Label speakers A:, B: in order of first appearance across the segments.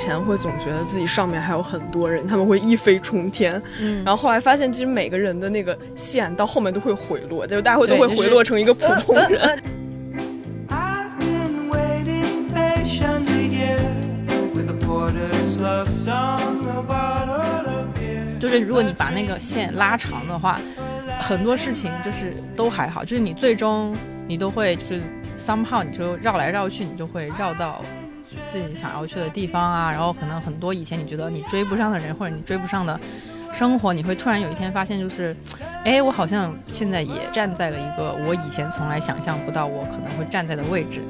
A: 以前会总觉得自己上面还有很多人，他们会一飞冲天。
B: 嗯，
A: 然后后来发现，其实每个人的那个线到后面都会回落，就是大家会都会回落成一个普通人。
B: 就是如果你把那个线拉长的话，很多事情就是都还好，就是你最终你都会就是 somehow 你就绕来绕去，你就会绕到自己想要去的地方啊。然后可能很多以前你觉得你追不上的人，或者你追不上的生活，你会突然有一天发现，就是，哎，我好像现在也站在了一个我以前从来想象不到我可能会站在的位置。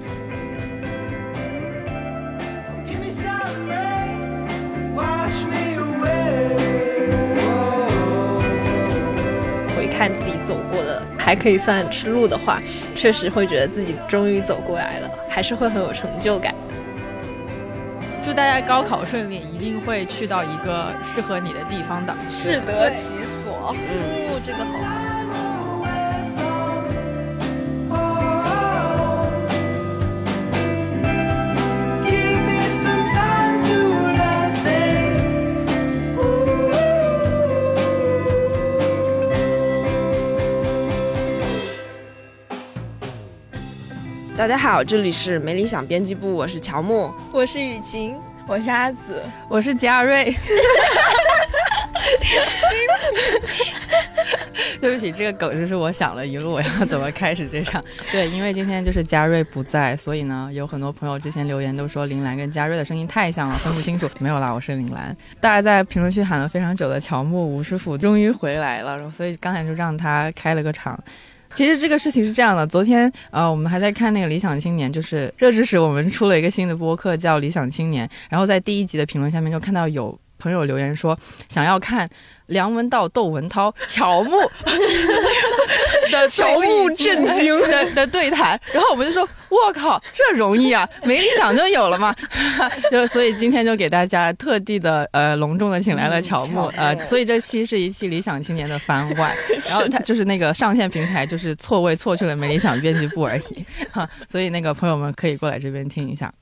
C: Give me some rain, wash me away.
D: 回看自己走过的，还可以算吃路的话，确实会觉得自己终于走过来了，还是会很有成就感。
B: 祝大家高考顺利，一定会去到一个适合你的地方的。
D: 适得其所，哦，这个好。
A: 大家好，这里是没理想编辑部，我是乔木。
D: 我是雨晴，我是阿紫，
B: 我是贾瑞。对不起，这个梗就是我想了一路，我要怎么开始这场？对，因为今天就是嘉瑞不在，所以呢，有很多朋友之前留言都说林兰跟嘉瑞的声音太像了，分不清楚。没有啦，我是林兰。大家在评论区喊了非常久的乔木吴师傅终于回来了，然后所以刚才就让他开了个场。其实这个事情是这样的，昨天呃，我们还在看那个《理想青年》，就是热知识，我们出了一个新的播客叫《理想青年》，然后在第一集的评论下面就看到有朋友留言说想要看梁文道、窦文涛、乔木 的
A: 乔木震惊。
B: 的的对谈，然后我们就说：“我靠，这容易啊，没理想就有了嘛。”就所以今天就给大家特地的呃隆重的请来了乔木，呃，所以这期是一期理想青年的番外，然后它就是那个上线平台就是错位错去了没理想编辑部而已，哈，所以那个朋友们可以过来这边听一下。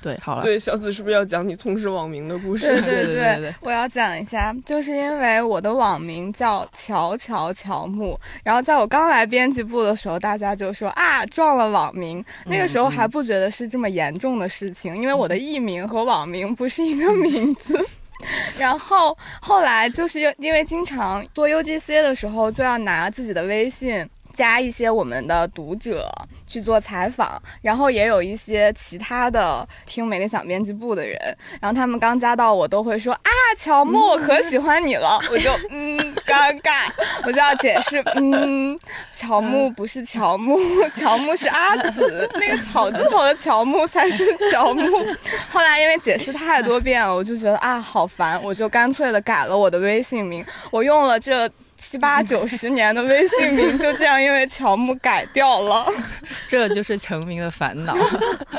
B: 对，好了，
A: 对，小紫是不是要讲你同事网名的故事？
B: 对
E: 对
B: 对对对
E: 我要讲一下，就是因为我的网名叫乔乔乔木，然后在我刚来编辑部的时候，大家就说啊撞了网名，那个时候还不觉得是这么严重的事情，因为我的艺名和网名不是一个名字。然后后来就是因因为经常做 UGC 的时候，就要拿自己的微信加一些我们的读者去做采访，然后也有一些其他的听美丽想编辑部的人，然后他们刚加到我都会说啊，乔木，我可喜欢你了，我就嗯尴尬，我就要解释，嗯，乔木不是乔木，乔木是阿紫，那个草字头的乔木才是乔木。后来因为解释太多遍了，我就觉得啊好烦，我就干脆的改了我的微信名，我用了这。七八九十年的微信名就这样因为乔木改掉了，
B: 这就是成名的烦恼，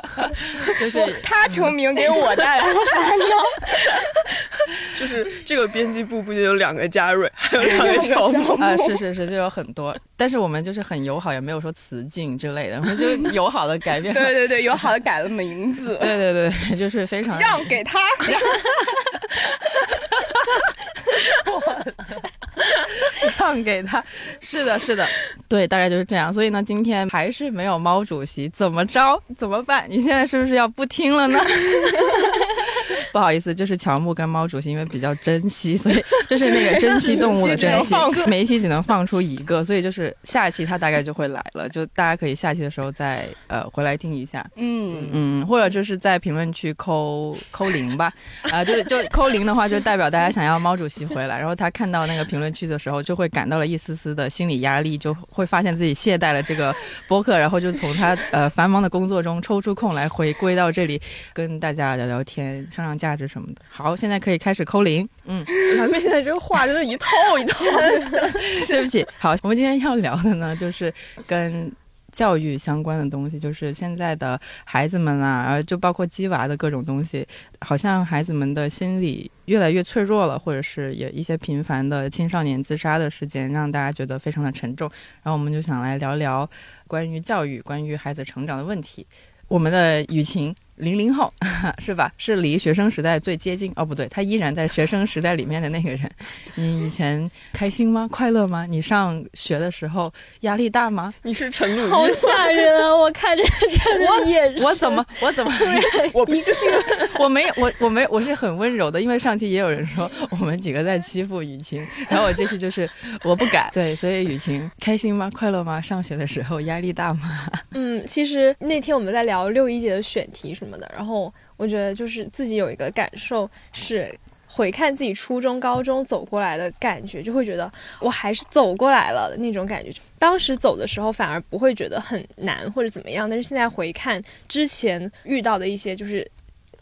B: 就是
E: 他成名给我带来的烦恼。
A: 就是这个编辑部不仅有两个嘉瑞，还有两个乔木。
B: 啊、是是是，就有很多，但是我们就是很友好，也没有说辞敬之类的，我们就友好的改变了。
E: 对对对，友好的改了名字，
B: 对对对，就是非常
E: 让给他。
B: 让给他。是的，是的，对，大概就是这样。所以呢，今天还是没有猫主席，怎么着？怎么办？你现在是不是要不听了呢？不好意思，就是乔木跟猫主席因为比较珍惜，所以就是那个珍惜动物的 珍惜，每一期只能放出一个，所以就是下一期他大概就会来了，就大家可以下期的时候再呃回来听一下。
E: 嗯，
B: 嗯，或者就是在评论区扣扣零吧，啊、就是就扣零的话，就代表大家想要猫主席回来，然后他看到那个评论区的时候，就会感到了一丝丝的心理压力，就会发现自己懈怠了这个播客，然后就从他呃繁忙的工作中抽出空来回归到这里，跟大家聊聊天，上上价值什么的。好，现在可以开始扣零，嗯，
A: 咱们现在这个话真的一套一套。
B: 对不起，好，我们今天要聊的呢，就是跟教育相关的东西，就是现在的孩子们啊，就包括鸡娃的各种东西，好像孩子们的心理越来越脆弱了，或者是有一些频繁的青少年自杀的事件，让大家觉得非常的沉重。然后我们就想来聊聊关于教育、关于孩子成长的问题。我们的雨晴零零后 是吧？是离学生时代最接近哦，不对，他依然在学生时代里面的那个人。你以前开心吗？快乐吗？你上学的时候压力大吗？
A: 你是陈鲁豫
D: 好吓人啊！我看着这的眼神，
B: 我怎么我怎么
A: 我不信。
B: 我没有我我没我是很温柔的，因为上期也有人说我们几个在欺负雨晴，然后我这次就是我不敢。对，所以雨晴开心吗？快乐吗？上学的时候压力大吗？
D: 嗯，其实那天我们在聊六一节的选题什么的，然后我觉得就是自己有一个感受是。回看自己初中、高中走过来的感觉，就会觉得我还是走过来了的那种感觉。当时走的时候反而不会觉得很难或者怎么样，但是现在回看之前遇到的一些就是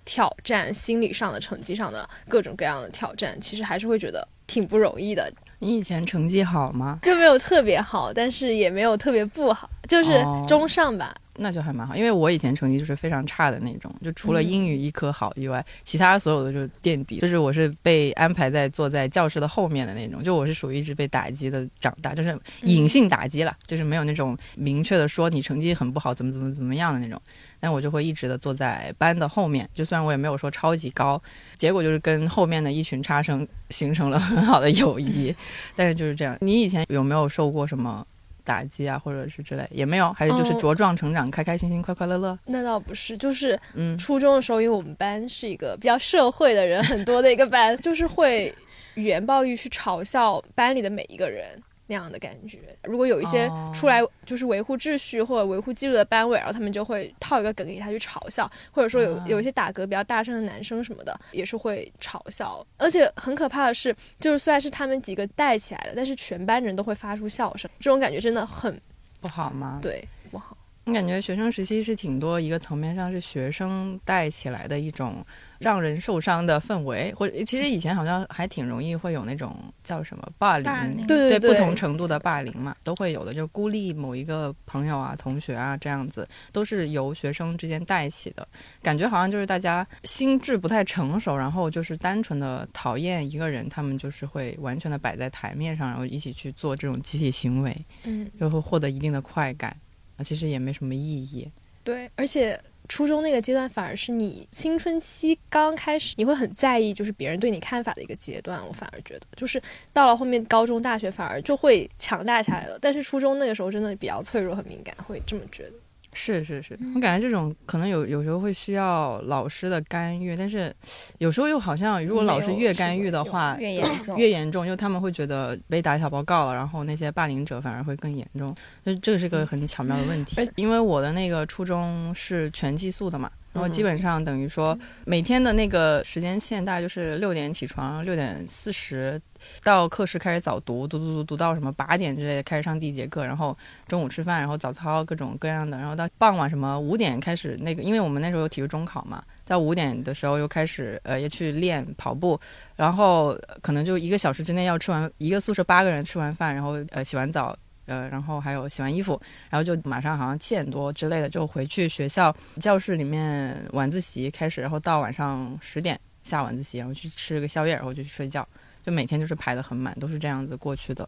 D: 挑战，心理上的、成绩上的各种各样的挑战，其实还是会觉得挺不容易的。
B: 你以前成绩好吗？
D: 就没有特别好，但是也没有特别不好，就是中上吧。
B: 那就还蛮好，因为我以前成绩就是非常差的那种，就除了英语一科好以外，其他所有的就是垫底。就是我是被安排在坐在教室的后面的那种，就我是属于一直被打击的长大，就是隐性打击了，就是没有那种明确的说你成绩很不好，怎么怎么怎么样的那种。但我就会一直的坐在班的后面，就虽然我也没有说超级高，结果就是跟后面的一群差生形成了很 好的友谊。但是就是这样，你以前有没有受过什么？打击啊，或者是之类也没有，还是就是茁壮成长，开开心心，快快乐乐。
D: 那倒不是，就是嗯，初中的时候，因为我们班是一个比较社会的人很多的一个班，就是会语言暴力去嘲笑班里的每一个人。那样的感觉，如果有一些出来就是维护秩序或者维护纪律的班委，然后他们就会套一个梗给他去嘲笑，或者说有有一些打嗝比较大声的男生什么的，也是会嘲笑。而且很可怕的是，就是虽然是他们几个带起来的，但是全班人都会发出笑声，这种感觉真的很
B: 不好吗？
D: 对。
B: 我感觉学生时期是挺多一个层面上是学生带起来的一种让人受伤的氛围，或者其实以前好像还挺容易会有那种叫什么霸凌，
D: 对
B: 对，不同程度的霸凌嘛，都会有的，就孤立某一个朋友啊、同学啊这样子，都是由学生之间带起的。感觉好像就是大家心智不太成熟，然后就是单纯的讨厌一个人，他们就是会完全的摆在台面上，然后一起去做这种集体行为，
D: 嗯，
B: 就会获得一定的快感。啊，其实也没什么意义。
D: 对，而且初中那个阶段反而是你青春期刚开始，你会很在意，就是别人对你看法的一个阶段。我反而觉得，就是到了后面高中、大学，反而就会强大起来了。但是初中那个时候真的比较脆弱、和敏感，会这么觉得。
B: 是是是，我感觉这种可能有有时候会需要老师的干预，但是有时候又好像如果老师越干预的话，
E: 越严重，
B: 越严重，因为他们会觉得被打小报告了，然后那些霸凌者反而会更严重，所以这个是个很巧妙的问题。因为我的那个初中是全寄宿的嘛。然后基本上等于说，每天的那个时间线大概就是六点起床，六点四十到课室开始早读，读读读读到什么八点之类的开始上第一节课，然后中午吃饭，然后早操各种各样的，然后到傍晚什么五点开始那个，因为我们那时候有体育中考嘛，在五点的时候又开始呃要去练跑步，然后可能就一个小时之内要吃完一个宿舍八个人吃完饭，然后呃洗完澡。呃，然后还有洗完衣服，然后就马上好像七点多之类的就回去学校教室里面晚自习开始，然后到晚上十点下晚自习，然后去吃个宵夜，然后就去睡觉，就每天就是排的很满，都是这样子过去的，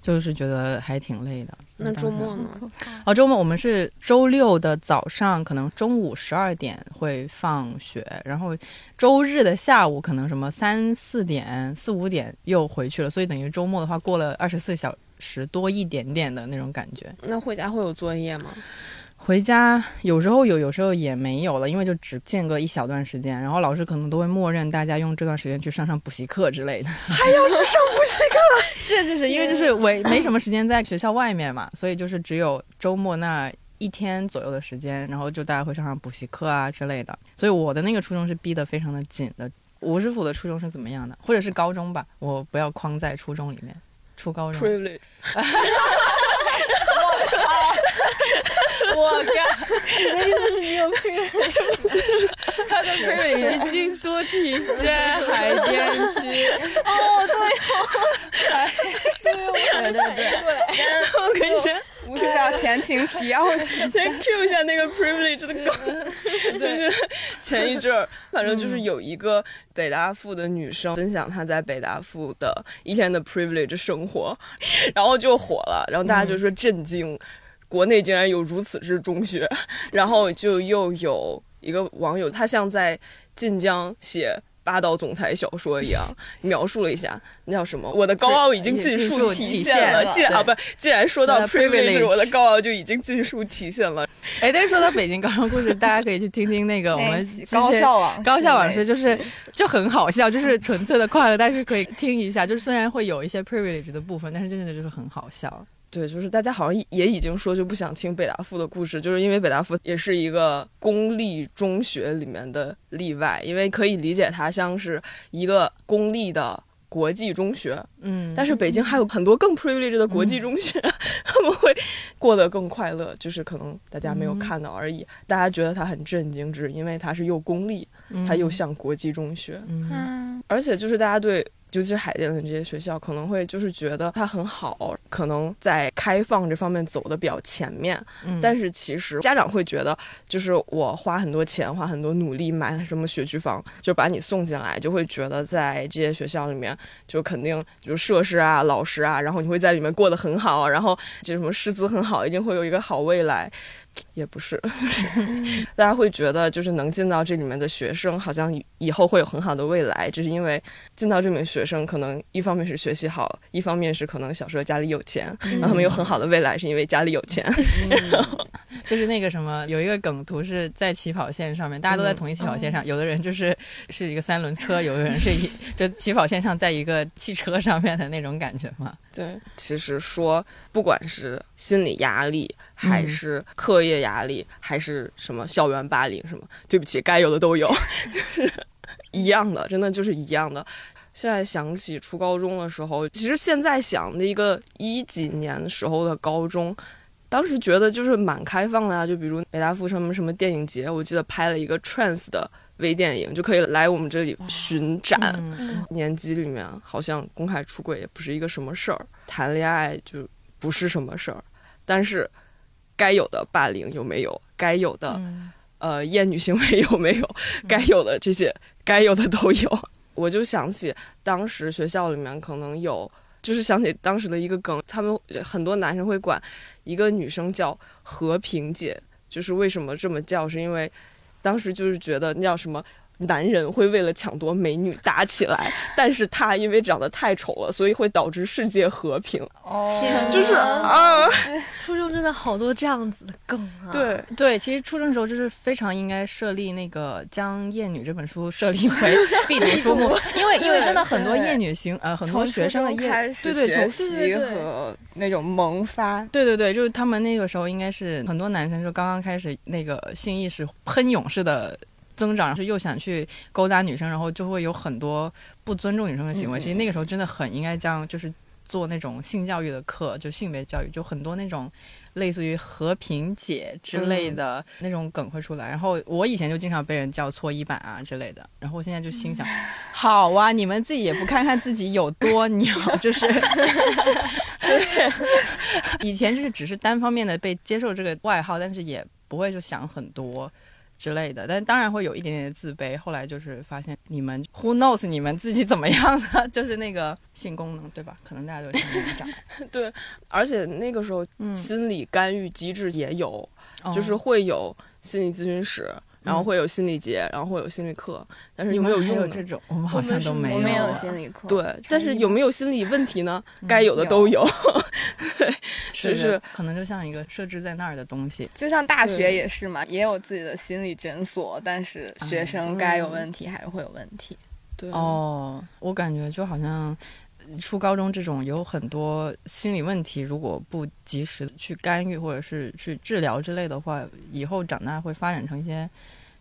B: 就是觉得还挺累的。
D: 那周末呢？
B: 哦，周末我们是周六的早上，可能中午十二点会放学，然后周日的下午可能什么三四点、四五点又回去了，所以等于周末的话过了二十四小。时多一点点的那种感觉。
A: 那回家会有作业吗？
B: 回家有时候有，有时候也没有了，因为就只间隔一小段时间，然后老师可能都会默认大家用这段时间去上上补习课之类的。
A: 还要去上补习课？
B: 是是是，因为就是我没什么时间在学校外面嘛，所以就是只有周末那一天左右的时间，然后就大家会上上补习课啊之类的。所以我的那个初中是逼得非常的紧的。吴师傅的初中是怎么样的？或者是高中吧？我不要框在初中里面。初高中！
A: 我靠！
D: 你的意思是你有 privilege？
B: 他的 privilege 经说体现海淀区。
D: 哦，对哦，
E: 对对对对。
A: 我跟你说，
E: 吴师长前情提要，
A: 先 Q 一下那个 privilege 的梗，就是前一阵儿，反正就是有一个北大附的女生分享她在北大附的一天的 privilege 生活，然后就火了，然后大家就说震惊，国内竟然有如此之中学，然后就又有。一个网友，他像在晋江写。霸道总裁小说一样 描述了一下，那叫什么？我的高傲已经尽数体现了。既然啊不，既然说到 privilege，我的高傲就已经尽数体现了。
B: 哎，但是说到北京高中故事，大家可以去听听那个我们
E: 高校网
B: 高校往事，就是就很好笑，就是纯粹的快乐，但是可以听一下。就是虽然会有一些 privilege 的部分，但是真的就是很好笑。
A: 对，就是大家好像也已经说就不想听北大附的故事，就是因为北大附也是一个公立中学里面的例外，因为可以理解它像是一个公立的国际中学，
B: 嗯，
A: 但是北京还有很多更 privileged 的国际中学，他们会过得更快乐，就是可能大家没有看到而已，大家觉得它很震惊，只是因为它是又公立，它又像国际中学，
B: 嗯，
A: 而且就是大家对。尤其是海淀的这些学校，可能会就是觉得它很好，可能在开放这方面走的比较前面。
B: 嗯，
A: 但是其实家长会觉得，就是我花很多钱、花很多努力买什么学区房，就把你送进来，就会觉得在这些学校里面，就肯定就是设施啊、老师啊，然后你会在里面过得很好，然后就什么师资很好，一定会有一个好未来。也不是，就是大家会觉得，就是能进到这里面的学生，好像以后会有很好的未来，只是因为进到这里面学生，可能一方面是学习好，一方面是可能小时候家里有钱，然后他们有很好的未来，是因为家里有钱。
B: 就是那个什么，有一个梗图是在起跑线上面，大家都在同一起跑线上，有的人就是是一个三轮车，有的人是一就起跑线上在一个汽车上面的那种感觉嘛。
A: 对，其实说不管是心理压力，还是课业压力，还是什么校园霸凌什么，对不起，该有的都有，就是一样的，真的就是一样的。现在想起初高中的时候，其实现在想那个一几年时候的高中，当时觉得就是蛮开放的啊，就比如北大附什么什么电影节，我记得拍了一个 trans 的。微电影就可以来我们这里巡展，年级里面好像公开出轨也不是一个什么事儿，谈恋爱就不是什么事儿，但是该有的霸凌有没有？该有的呃厌女行为有没有？该有的这些该有的都有。我就想起当时学校里面可能有，就是想起当时的一个梗，他们很多男生会管一个女生叫和平姐，就是为什么这么叫？是因为。当时就是觉得那叫什么，男人会为了抢夺美女打起来，但是他因为长得太丑了，所以会导致世界和平。
D: 哦，
A: 就是啊，
D: 初中真的好多这样子的梗啊。
A: 对
B: 对，其实初中的时候就是非常应该设立那个将厌女这本书设立为必读书目，因为因为真的很多厌女型呃很多学生的厌对对从
E: 习和那种萌发，
B: 对对对，就是他们那个时候应该是很多男生就刚刚开始那个性意识喷涌式的。增长，然后又想去勾搭女生，然后就会有很多不尊重女生的行为。其实那个时候真的很应该将就是做那种性教育的课，就性别教育，就很多那种类似于和平姐之类的那种梗会出来。然后我以前就经常被人叫搓衣板啊之类的。然后我现在就心想，好啊，你们自己也不看看自己有多牛，就是 以前就是只是单方面的被接受这个外号，但是也不会就想很多。之类的，但当然会有一点点的自卑。后来就是发现，你们 who knows 你们自己怎么样呢，就是那个性功能，对吧？可能大家都有性功能障碍。
A: 对，而且那个时候心理干预机制也有，就是会有心理咨询室。然后会有心理节，然后会有心理课，但是有没
B: 有
A: 用
B: 这种？我们好像都没有。
E: 有心理课。
A: 对，但是有没有心理 问题呢？该有的都有。对，
B: 是可能就像一个设置在那儿的东西，
E: 就像大学也是嘛，也有自己的心理诊所，但是学生该有问题还是会有问题。
A: 对
B: 哦，我感觉就好像。初高中这种有很多心理问题，如果不及时去干预或者是去治疗之类的话，以后长大会发展成一些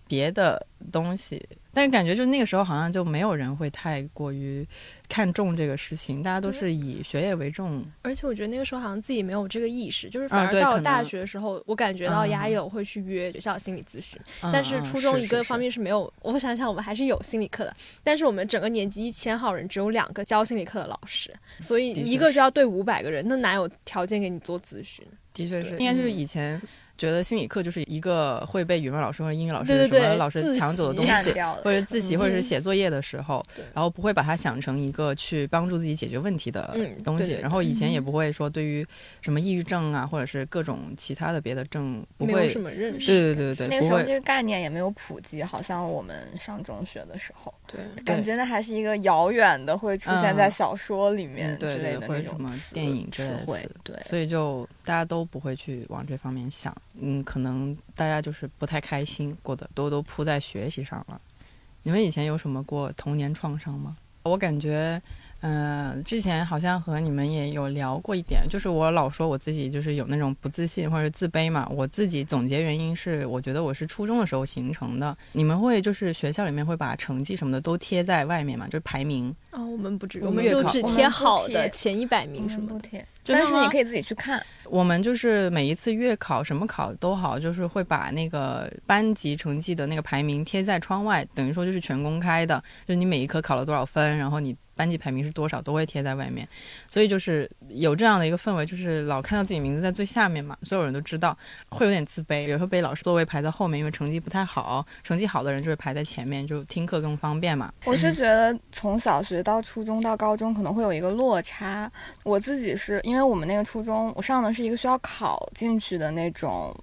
B: 别的东西。但感觉就那个时候好像就没有人会太过于。看重这个事情，大家都是以学业为重。
D: 而且我觉得那个时候好像自己没有这个意识，就是反而到了大学的时候，我感觉到压抑了，我会去约学校心理咨询。但是初中一个方面是没有，我想想，我们还是有心理课的。但是我们整个年级一千号人，只有两个教心理课的老师，所以一个就要对五百个人，那哪有条件给你做咨询？
B: 的确是，应该就是以前。觉得心理课就是一个会被语文老师或者英语老师什么老师抢走的东西，或者自习，
D: 嗯
B: 或者是写作业的时候
D: 对，
B: 然后不会把它想成一个去帮助自己解决问题的
D: 嗯
B: 东西。然后以前也不会说对于什么抑郁症啊，或者是各种其他的别的症，不会
D: 什。么认识。
B: 对对对对对，
E: 那个时候这个概念也没有普及，好像我们上中学的时候，
D: 对
E: 感觉那还是一个遥远的，会出现在小说里面之类的
B: 或者什么
E: 那种词
B: 电影之类的
E: 词汇
B: 词。
E: 对，
B: 所以就大家都不会去往这方面想，嗯，可能大家就是不太开心，过得都都扑在学习上了。你们以前有什么过童年创伤吗？我感觉，嗯、之前好像和你们也有聊过一点，就是我老说我自己就是有那种不自信或者自卑嘛。我自己总结原因是，我觉得我是初中的时候形成的。你们会就是学校里面会把成绩什么的都贴在外面嘛，就是排名。
D: 啊，我们不只，
B: 我们
D: 就只贴好的前一百名什么的。
E: 不贴，
B: 真的吗
E: 但是你可以自己去看。
B: 我们就是每一次月考什么考都好，就是会把那个班级成绩的那个排名贴在窗外，等于说就是全公开的，就是你每一科考了多少分，然后你班级排名是多少，都会贴在外面。所以就是有这样的一个氛围，就是老看到自己名字在最下面嘛，所有人都知道，会有点自卑，有时候被老师座位排在后面，因为成绩不太好，成绩好的人就会排在前面，就听课更方便嘛。
E: 我是觉得从小学到初中到高中可能会有一个落差。我自己是因为我们那个初中，我上的是一个需要考进去的那种。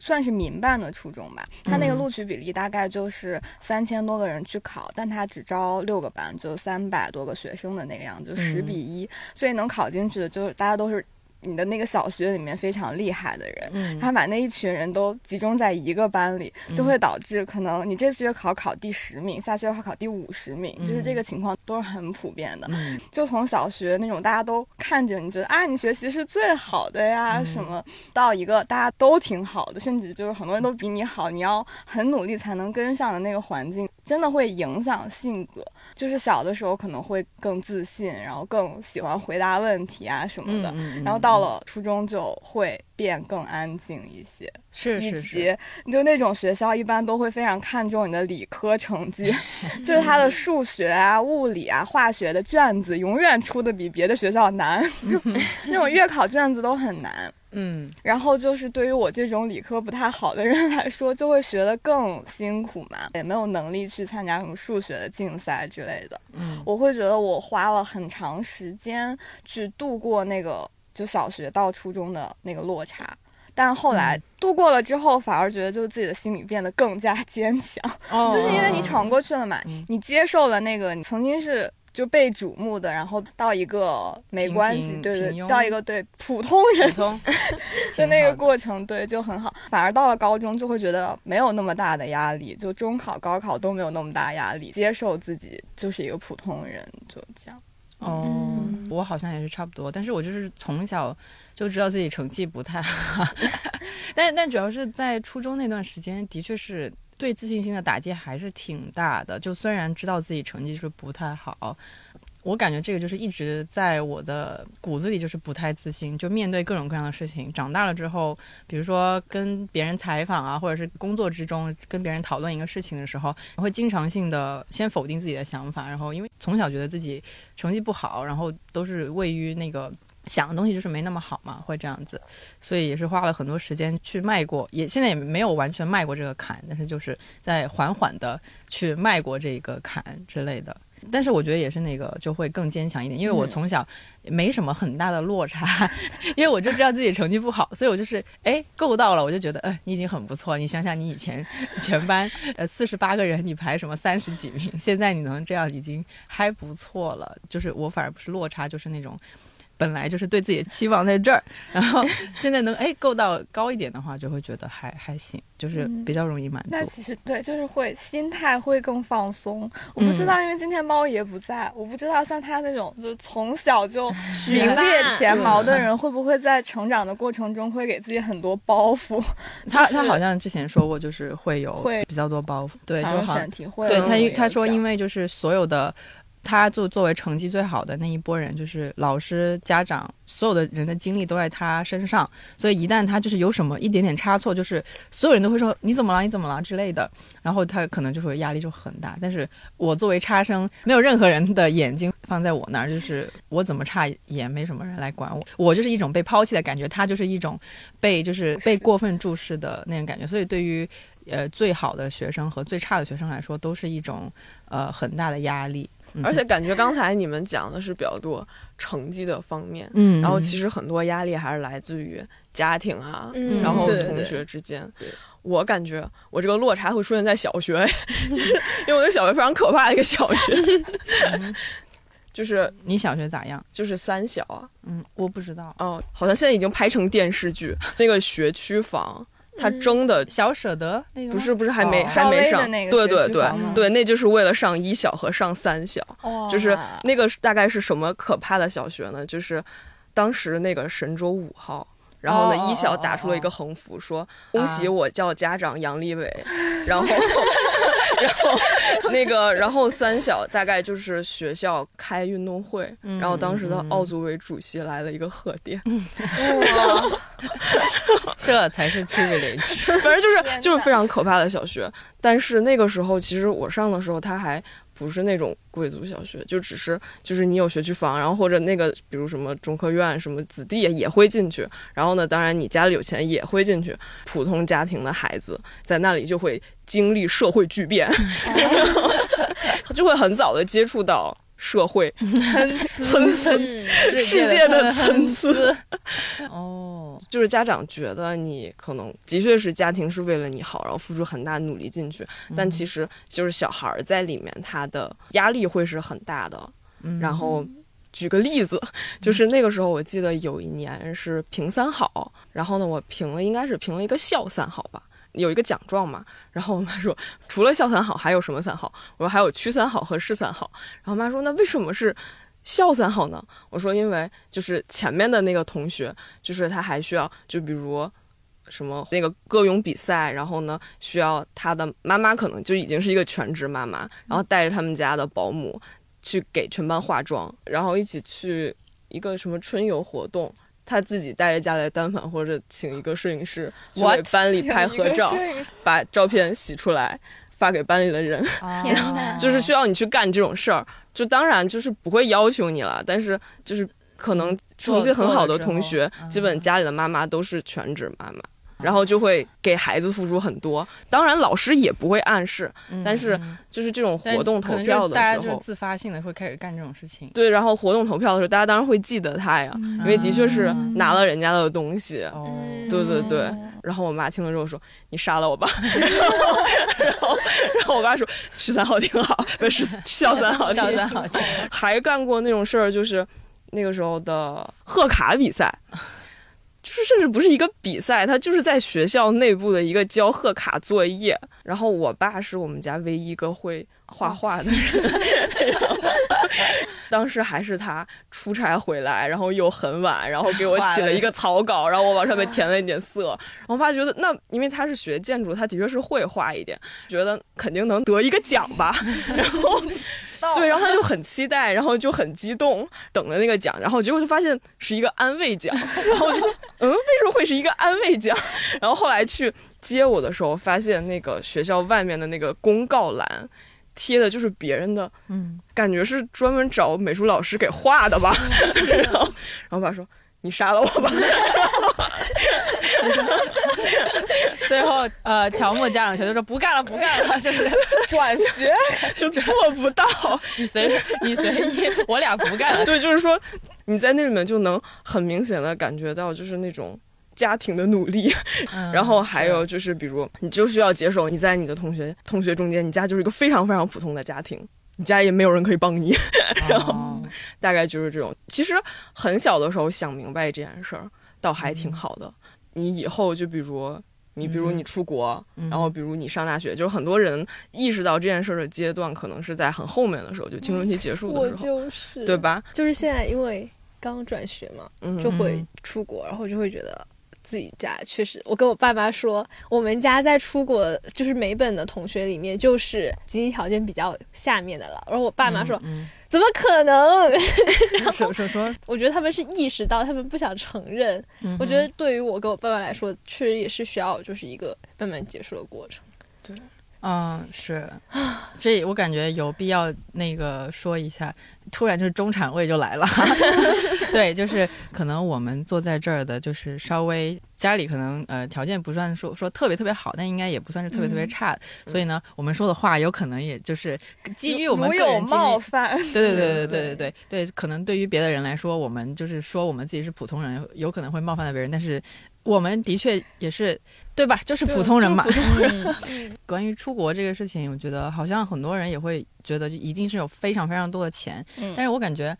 E: 算是民办的初中吧，它那个
B: 嗯。
E: 录取比例大概就是三千多个人去考，但它只招六个班，就三百多个学生的那个样子，就十
B: 嗯。
E: 比一、所以能考进去的，就是大家都是你的那个小学里面非常厉害的人。
B: 嗯。
E: 他把那一群人都集中在一个班里，就会导致可能你这次月考考第十名，下次月考考第五十名，就是这个情况都是很普遍的。
B: 嗯。
E: 就从小学那种大家都看着你觉得啊你学习是最好的呀、
B: 嗯。
E: 什么，到一个大家都挺好的，甚至就是很多人都比你好，你要很努力才能跟上的那个环境，真的会影响性格。就是小的时候可能会更自信，然后更喜欢回答问题啊什么的。
B: 嗯嗯
E: 然后到了初中就会变更安静一些，
B: 是
E: 以
B: 是是，
E: 及就那种学校一般都会非常看重你的理科成绩，就是他的数学啊、物理啊、化学的卷子永远出的比别的学校难，就 那种月考卷子都很难。
B: 嗯。
E: 然后就是对于我这种理科不太好的人来说，就会学得更辛苦嘛，也没有能力去参加什么数学的竞赛之类的。
B: 嗯。
E: 我会觉得我花了很长时间去度过那个就小学到初中的那个落差，但后来
B: 嗯。
E: 度过了之后，反而觉得就自己的心理变得更加坚强，
B: 哦。
E: 就是因为你闯过去了嘛，
B: 嗯。
E: 你接受了那个你曾经是。就被瞩目的，然后到一个没关系，
B: 平
E: 对对，到一个对普通人
B: 普通
E: 的那个过程，对就很好。反而到了高中，就会觉得没有那么大的压力，就中考、高考都没有那么大压力，接受自己就是一个普通人，就这样。
B: 哦，
D: 嗯
B: 我好像也是差不多，但是我就是从小就知道自己成绩不太好，但但主要是在初中那段时间，的确是对自信心的打击还是挺大的。就虽然知道自己成绩是不太好，我感觉这个就是一直在我的骨子里，就是不太自信。就面对各种各样的事情，长大了之后，比如说跟别人采访啊，或者是工作之中跟别人讨论一个事情的时候，会经常性的先否定自己的想法，然后因为从小觉得自己成绩不好，然后都是位于那个想的东西就是没那么好嘛，会这样子，所以也是花了很多时间去迈过，也现在也没有完全迈过这个坎，但是就是在缓缓的去迈过这个坎之类的。但是我觉得也是那个就会更坚强一点，因为我
E: 嗯
B: 从小没什么很大的落差，因为我就知道自己成绩不好，所以我就是哎够到了，我就觉得哎你已经很不错。你想想你以前全班呃四十八个人，你排什么三十几名，现在你能这样已经还不错了。就是我反而不是落差，就是那种。本来就是对自己的期望在这儿，然后现在能哎够到高一点的话，就会觉得还还行，就是比较容易满足。
E: 那其实对，就是会心态会更放松。我不知道，因为今天猫爷不在，我不知道像他那种就是从小就名列前茅的人，会不会在成长的过程中会给自己很多包袱？
B: 他
E: 就是
B: 他好像之前说过，就是会有
E: 会
B: 比较多包袱，对，就
E: 好像
B: 好
E: 选题会
B: 对他他说，因为就是所有的他作作为成绩最好的那一波人，就是老师、家长，所有的人的精力都在他身上，所以一旦他就是有什么一点点差错，就是所有人都会说你怎么了，你怎么了之类的，然后他可能就会压力就很大。但是我作为差生，没有任何人的眼睛放在我那儿，就是我怎么差也没什么人来管我，我就是一种被抛弃的感觉，他就是一种被就是被过分注视的那种感觉，所以对于。呃，最好的学生和最差的学生来说，都是一种呃很大的压力。嗯
A: 而且感觉刚才你们讲的是比较多成绩的方面，
B: 嗯，
A: 然后其实很多压力还是来自于家庭啊，
D: 嗯
A: 然后同学之间
B: 对。
A: 我感觉我这个落差会出现在小学，就 是因为我的小学非常可怕的一个小学，就是
B: 你小学咋样？
A: 就是三小啊，
B: 嗯，我不知道。
A: 哦，好像现在已经拍成电视剧，那个学区房。它征的
B: 小舍得那个
A: 不是不是还没、
B: 哦
A: 还没上
E: 那个
A: 对对对对，那就是为了上一小和上三小，
E: 哇
A: 就是那个大概是什么可怕的小学呢？就是当时那个神舟五号。然后呢，
B: 哦
A: 一小
B: 哦
A: 打出了一个横幅，说：“恭喜我叫家长杨利伟。”然后，然后 那个，然后三小大概就是学校开运动会，
B: 嗯
A: 然后当时的奥组委主席来了一个贺电，哇
B: 这才是 privilege。
A: 反正就是就是非常可怕的小学。但是那个时候，其实我上的时候，他还不是那种贵族小学，就只是就是你有学区房，然后或者那个比如什么中科院什么子弟也会进去。然后呢，当然你家里有钱也会进去。普通家庭的孩子在那里就会经历社会巨变，就会很早的接触到社会参参差
D: 嗯
A: 世界的参差。
B: 哦，
A: 就是家长觉得你可能的确是家庭是为了你好，然后付出很大努力进去，但其实就是小孩儿在里面他的压力会是很大的。
B: 嗯
A: 然后举个例子，就是那个时候我记得有一年是评三好，然后呢我评了应该是评了一个校三好吧。有一个奖状嘛，然后我妈说，除了校三好还有什么三好？我说还有区三好和市三好。然后我妈说，那为什么是校三好呢？我说因为就是前面的那个同学，就是他还需要，就比如什么那个歌咏比赛，然后呢需要他的妈妈可能就已经是一个全职妈妈，然后带着他们家的保姆去给全班化妆，然后一起去一个什么春游活动。他自己带着家里的单反，或者请一个摄影师去给班里拍合照把照片洗出来发给班里的人。就是需要你去干这种事儿。就当然就是不会要求你了，但是就是可能成绩很好的同学基本家里的妈妈都是全职妈妈。然后就会给孩子付出很多，当然老师也不会暗示，但是就是这种活动投票的
B: 大家
A: 时候，
B: 就是自发性的会开始干这种事情。
A: 对，然后活动投票的时候，大家当然会记得他呀，因为的确是拿了人家的东西。
B: 哦，
A: 对对对，然后我妈听了之后说：“你杀了我吧。”然后，然后我爸说：“区三好挺好，不是校三好挺
B: 校三好。
A: 还干过那种事儿，就是那个时候的贺卡比赛，就是甚至不是一个比赛，他就是在学校内部的一个交贺卡作业。然后我爸是我们家唯一一个会画画的人，然后当时还是他出差回来，然后又很晚，然后给我起了一个草稿，然后我往上面填了一点色。然后我爸觉得那因为他是学建筑，他的确是会画一点，觉得肯定能得一个奖吧。然 后对，然后他就很期待，然后就很激动，等着那个奖，然后结果就发现是一个安慰奖，然后我就说，嗯，为什么会是一个安慰奖？然后后来去接我的时候，发现那个学校外面的那个公告栏贴的就是别人的，
B: 嗯，
A: 感觉是专门找美术老师给画的吧。然后，然后我爸说。你杀了我吧！
B: 最后呃，乔木家长全都说不干了，不干了，就是 转学，
A: 就做不到。
B: 你随你随意，我俩不干了。
A: 对，就是说你在那里面就能很明显的感觉到，就是那种家庭的努力。
B: 嗯
A: 然后还有就是，比如你就需要接受你在你的同学同学中间，你家就是一个非常非常普通的家庭，你家也没有人可以帮你，
B: 然后
A: 大概就是这种。其实很小的时候想明白这件事儿，倒还挺好的。你以后就比如。你比如你出国，
B: 嗯
A: 然后比如你上大学，就是很多人意识到这件事儿的阶段，可能是在很后面的时候，就青春期结束
D: 我
A: 的时候，
D: 就是
A: 对？吧？
D: 就是现在因为刚转学嘛，
A: 嗯，
D: 就会出国，然后就会觉得自己家确实，我跟我爸妈说，我们家在出国就是美本的同学里面，就是经济条件比较下面的了。然后我爸妈说，
B: 嗯，
D: 怎么可能？
B: 嗯说说说，
D: 我觉得他们是意识到，他们不想承认。
B: 嗯
D: 我觉得对于我跟我爸妈来说，确实也是需要就是一个慢慢结束的过程。
B: 嗯，是，这我感觉有必要那个说一下，突然就是中产位就来了，对，就是可能我们坐在这儿的，就是稍微家里可能呃条件不算说说特别特别好，但应该也不算是特别特别差的，所以呢，我们说的话有可能也就是基于我们个人经历。
E: 冒犯，
B: 对对对对对对对。对，可能对于别的人来说，我们就是说我们自己是普通人，有可能会冒犯到别人，但是我们的确也是，对吧？就是普通人嘛。关于出国这个事情，我觉得好像很多人也会觉得，就一定是有非常非常多的钱，
E: 嗯
B: 但是我感觉。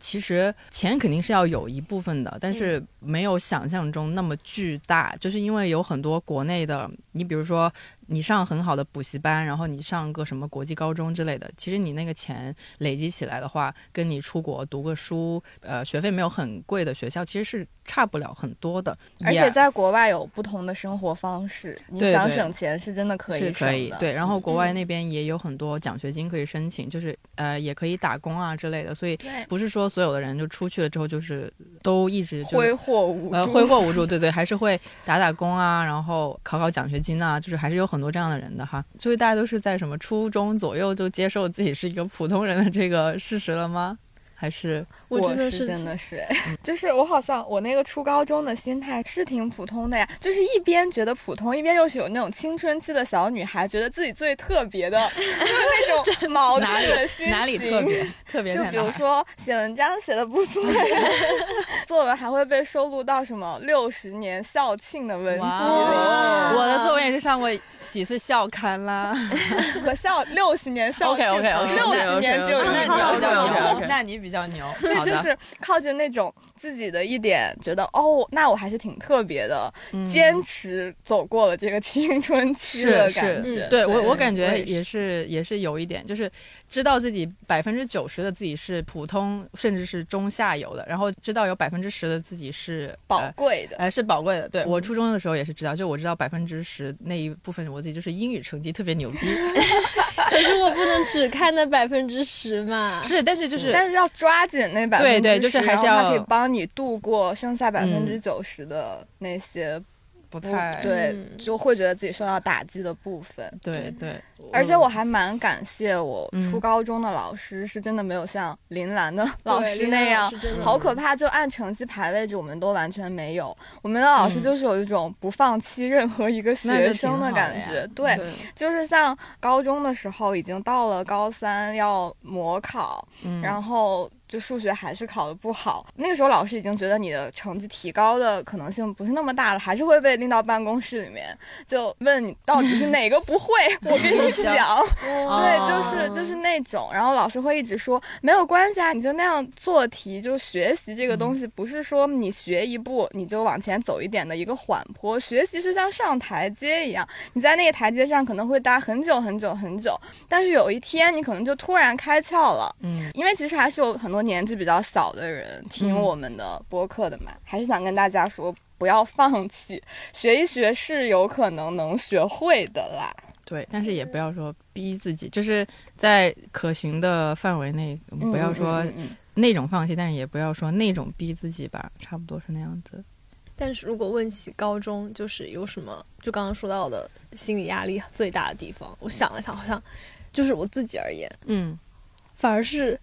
B: 其实钱肯定是要有一部分的，但是没有想象中那么巨大。就是因为有很多国内的，你比如说你上很好的补习班，然后你上个什么国际高中之类的，其实你那个钱累积起来的话，跟你出国读个书，呃，学费没有很贵的学校，其实是差不了很多的。
E: 而且在国外有不同的生活方式，你想省钱是真的可以
B: 是可以。对，然后国外那边也有很多奖学金可以申请，就是呃也可以打工啊之类的，所以不是说所有的人就出去了之后就是都一直
E: 挥霍无，
B: 呃挥霍无度，对对，还是会打打工啊，然后考考奖学金啊，就是还是有很多这样的人的哈。所以大家都是在什么初中左右就接受自己是一个普通人的这个事实了吗？还是
E: 我
D: 我真的是
E: 是真的是，就是我好像我那个初高中的心态是挺普通的呀，就是一边觉得普通，一边又是有那种青春期的小女孩，觉得自己最特别的，就是那种矛盾
B: 哪里
E: 的心情。
B: 哪里特别特别
E: 就比？如说写文章写的不错 作文还会被收录到什么六十年校庆的文集
B: 哇
E: 里，
B: 我的作文也是上过几次校刊啦。
E: 和校六十年校庆六十年只有
B: 你比较牛，那你比较牛。
E: 所以就是靠着那种自己的一点觉得哦，那我还是挺特别的，
B: 嗯
E: 坚持走过了这个青春期的感觉。
B: 对我我感觉
E: 也
B: 也是也是有一点，就是知道自己百分之九十的自己是普通，甚至是中下游的，然后知道有百分之十的自己是
E: 宝
B: 呃
E: 贵的。
B: 呃，是宝贵的。对我初中的时候也是知道，就我知道百分之十那一部分我自己就是英语成绩特别牛逼，
D: 可是我不能只看那百分之十嘛。
B: 是，但是就是
E: 但是要抓紧那百分之
B: 对对就是还是要
E: 可以帮你度过剩下百分之九十的那些不
B: 不太
E: 对，
D: 嗯
E: 就会觉得自己受到打击的部分。
B: 对对，
E: 而且我还蛮感谢我
B: 嗯
E: 初高中的老师，是真的没有像林兰的老师那样好可怕，就按成绩排位置，我们都完全没有。我们的老师
B: 嗯
E: 就是有一种不放弃任何一个学生的感觉，对，就是像高中的时候，已经到了高三要模考，
B: 嗯
E: 然后就数学还是考得不好。那个时候老师已经觉得你的成绩提高的可能性不是那么大了，还是会被拎到办公室里面，就问你到底是哪个不会，我跟你讲。对，就是就是那种，然后老师会一直说没有关系啊，你就那样做题，就学习这个东西，不是说你学一步你就往前走一点的一个缓坡，学习是像上台阶一样，你在那个台阶上可能会待很久很久很久，但是有一天你可能就突然开窍了。
B: 嗯
E: 因为其实还是有很多年纪比较小的人听我们的播客的嘛，还是想跟大家说，不要放弃，学一学是有可能能学会的啦。
B: 对，但是也不要说逼自己，就是在可行的范围内，不要说那种放弃，但是也不要说那种逼自己吧，差不多是那样子。
D: 但是如果问起高中，就是有什么，就刚刚说到的心理压力最大的地方，我想了想，好像就是我自己而言，
B: 嗯，
D: 反而是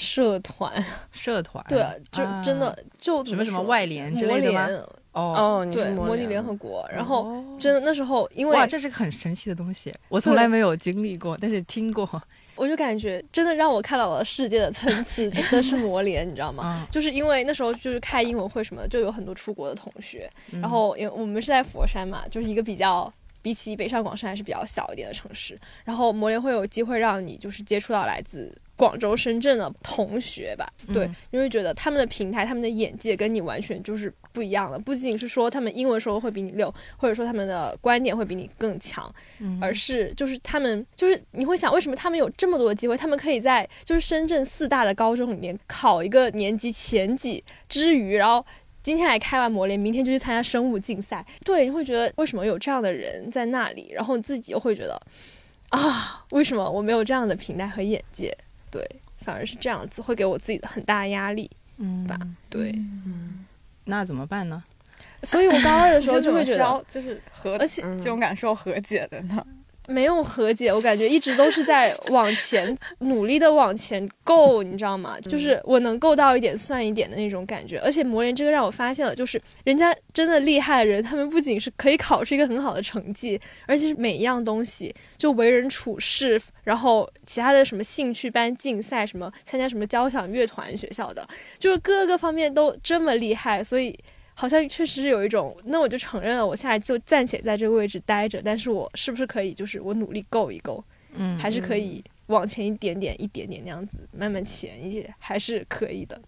D: 社团，
B: 社团。
D: 对，就
B: 啊。
D: 真的就
B: 什么什么外联之类的吗？
D: 联，
B: 哦，
A: 哦，你是
D: 对，模拟联合国，然后
B: 哦
D: 真的那时候因为
B: 哇，这是个很神奇的东西，我从来没有经历过，但是听过。
D: 我就感觉真的让我看到了世界的层次，真的是磨联，你知道吗？
B: 嗯，
D: 就是因为那时候就是开英文会什么的，就有很多出国的同学，
B: 嗯。
D: 然后因为我们是在佛山嘛，就是一个比较比起北上广深还是比较小一点的城市，然后魔联会有机会让你就是接触到来自广州、深圳的同学吧，对
B: 嗯，
D: 你会觉得他们的平台、他们的眼界跟你完全就是不一样的，不仅仅是说他们英文说的会比你溜，或者说他们的观点会比你更强，
B: 嗯
D: 而是就是他们就是你会想，为什么他们有这么多的机会？他们可以在就是深圳四大的高中里面考一个年级前几之余，然后今天来开完模联，明天就去参加生物竞赛。对，你会觉得为什么有这样的人在那里，然后你自己又会觉得啊，为什么我没有这样的平台和眼界？对，反而是这样子，会给我自己的很大压力
B: 嗯
D: 吧。对，
B: 那怎么办呢？
D: 所以我高二的时候就会觉得，
E: 就是和
D: 而且
A: 嗯
E: 这种感受和解的呢？
D: 没有和解，我感觉一直都是在往前努力的往前够，你知道吗？就是我能够到一点算一点的那种感觉。而且磨练这个让我发现了，就是人家真的厉害的人，他们不仅是可以考出一个很好的成绩，而且是每一样东西，就为人处事，然后其他的什么兴趣班、竞赛，什么参加什么交响乐团，学校的，就是各个方面都这么厉害，所以。好像确实是有一种，那我就承认了，我现在就暂且在这个位置待着，但是我是不是可以，就是我努力够一够，
B: 嗯
D: 还是可以往前一点点、一点点那样子慢慢前一些，还是可以的。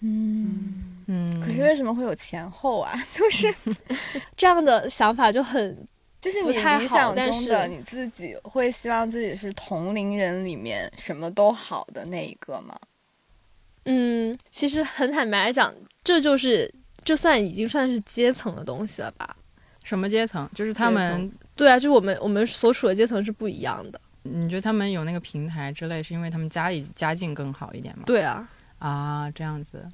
E: 嗯，
B: 嗯，
E: 可是为什么会有前后啊？就是
D: 这样的想法就很
E: 就是你
D: 太好
E: 理想
D: 但
E: 中的
D: 是
E: 你自己会希望自己是同龄人里面什么都好的那一个吗？
D: 嗯，其实很坦白来讲，这就是就算已经算是阶层的东西了吧？
B: 什么阶层？就是他们，
D: 对啊，就是我们我们所处的阶层是不一样的。
B: 你觉得他们有那个平台之类，是因为他们家里家境更好一点吗？
D: 对啊，
B: 啊，这样子，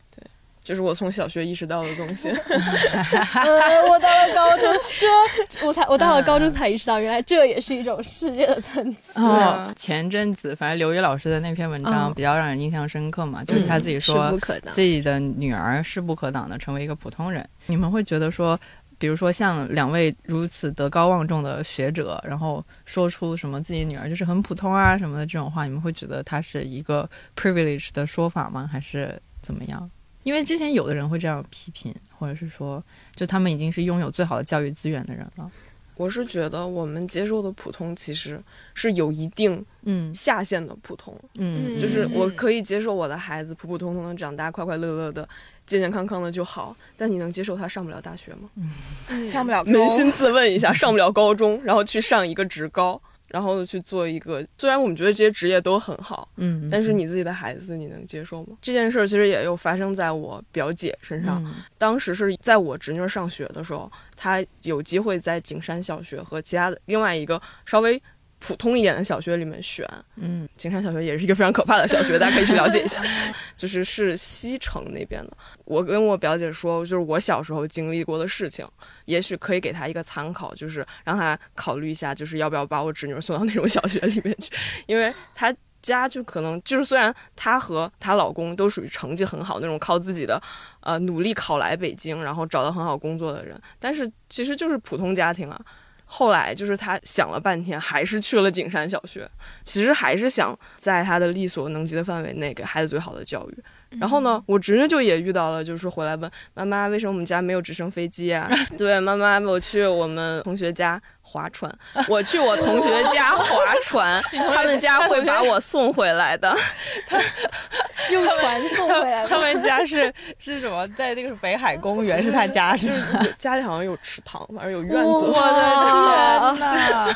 A: 就是我从小学意识到的东西。
D: 呃，我到了高中，这我才我到了高中才意识到，原来这也是一种世界的层次。
A: 对啊
B: 哦，前阵子反正刘宇老师的那篇文章
D: 嗯
B: 比较让人印象深刻嘛，就是他自己
D: 势
B: 说
D: 不可挡
B: 自己的女儿势不可挡的成为一个普通人。你们会觉得说，比如说像两位如此德高望重的学者，然后说出什么自己女儿就是很普通啊什么的这种话，你们会觉得他是一个 privilege 的说法吗？还是怎么样？因为之前有的人会这样批评，或者是说，就他们已经是拥有最好的教育资源的人了。
A: 我是觉得我们接受的普通其实是有一定
B: 嗯
A: 下限的普通，
B: 嗯，
A: 就是
E: 嗯
A: 我可以接受我的孩子普普通通的长大，快快乐乐的、健健康康的就好。但你能接受他上不了大学吗？
E: 嗯上不了高
A: 扪心自问一下，上不了高中，然后去上一个职高，然后去做一个，虽然我们觉得这些职业都很好，
B: 嗯，
A: 但是你自己的孩子你能接受吗？这件事儿其实也有发生在我表姐身上。
B: 嗯
A: 当时是在我侄女儿上学的时候，她有机会在景山小学和其他的另外一个稍微普通一点的小学里面选。
B: 嗯
A: 景山小学也是一个非常可怕的小学，大家可以去了解一下，就是是西城那边的。我跟我表姐说，就是我小时候经历过的事情，也许可以给她一个参考，就是让她考虑一下，就是要不要把我侄女儿送到那种小学里面去，因为她。家就可能就是，虽然她和她老公都属于成绩很好那种，靠自己的呃努力考来北京，然后找到很好工作的人，但是其实就是普通家庭啊。后来就是他想了半天，还是去了景山小学，其实还是想在他的力所能及的范围内给孩子最好的教育。然后呢，我侄女就也遇到了，就是回来问妈妈，为什么我们家没有直升飞机啊？对，妈妈，我去我们同学家划船，我去我同学家划船，他们家会把我送回来的。
D: 用船送回来
B: 他
D: 了。
B: 们家是是什么？在那个北海公园是他家是吗？
A: 家里好像有池塘，反正有院子。
B: 我的天呐！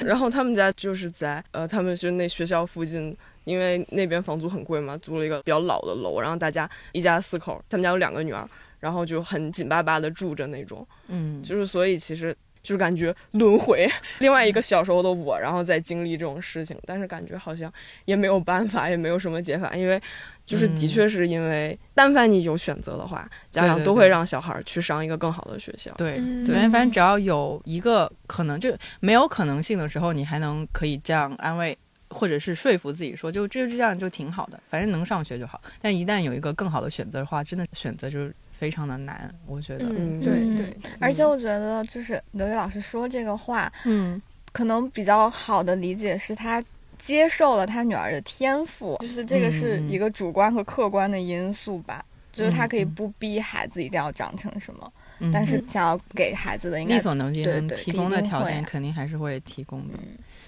A: 然后他们家就是在呃，他们就那学校附近，因为那边房租很贵嘛，租了一个比较老的楼，然后大家一家四口，他们家有两个女儿，然后就很紧巴巴的住着那种，
B: 嗯，
A: 就是所以其实就是感觉轮回，另外一个小时候的我，然后再经历这种事情，但是感觉好像也没有办法，也没有什么解法，因为就是的确是因为，但凡你有选择的话，家长都会让小孩儿去上一个更好的学校。
B: 对，
D: 嗯
B: 对，反正只要有一个可能，就没有可能性的时候，你还能可以这样安慰。或者是说服自己说，就这这样就挺好的，反正能上学就好。但一旦有一个更好的选择的话，真的选择就是非常的难，我觉得。
A: 嗯，
D: 对
E: 嗯
D: 对，
E: 而且我觉得，就是刘宇老师说这个话，
B: 嗯
E: 可能比较好的理解是他接受了他女儿的天赋，就是这个是一个主观和客观的因素吧。就是他可以不逼孩子一定要长成什么，
B: 嗯
E: 但是想要给孩子的应该
B: 力所能及提供的条件肯定还是会提供的，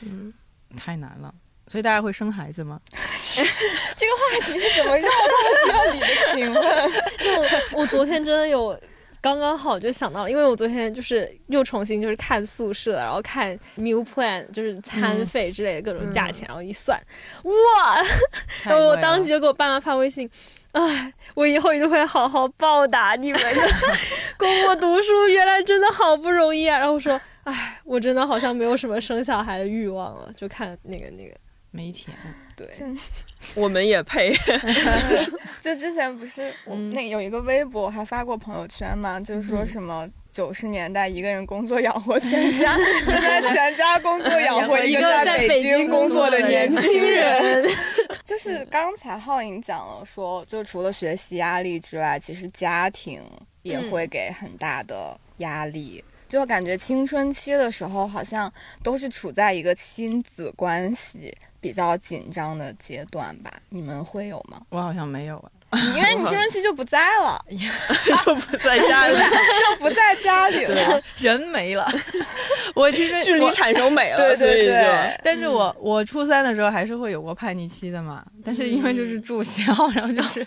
A: 嗯，
B: 太难了。所以大家会生孩子吗？
E: 这个话题是怎么绕到这里的？请问，
D: 就我昨天真的有。刚刚好就想到了，因为我昨天就是又重新就是看宿舍，然后看 meal plan，就是餐费之类的各种价钱，然后一算，哇！然后我当即就给我爸妈发微信，哎，我以后一定会好好报答你们的。供我读书原来真的好不容易啊！然后说，哎，我真的好像没有什么生小孩的欲望了。就看那个那个，
B: 没钱，
D: 对，
A: 我们也配。
E: 就之前不是我
B: 嗯
E: 那有一个微博，我还发过朋友圈嘛，就是说什么九十年代一个人工作养活全家，现在全家工作养活一
D: 一个
E: 在
D: 在北
E: 京工作的年轻人。
D: 人，
E: 就是刚才浩颖讲了说，就除了学习压力之外，其实家庭也会给很大的压力。就感觉青春期的时候，好像都是处在一个亲子关系比较紧张的阶段吧？你们会有吗？
B: 我好像没有啊。
E: 因为你青春期就不在了，
A: 就不在家里，
E: 就不在家里了。
B: 人没了，我其实
A: 距离产生美了，
E: 对对对，
B: 但是我我初三的时候还是会有过叛逆期的嘛，但是因为就是住校，然后就是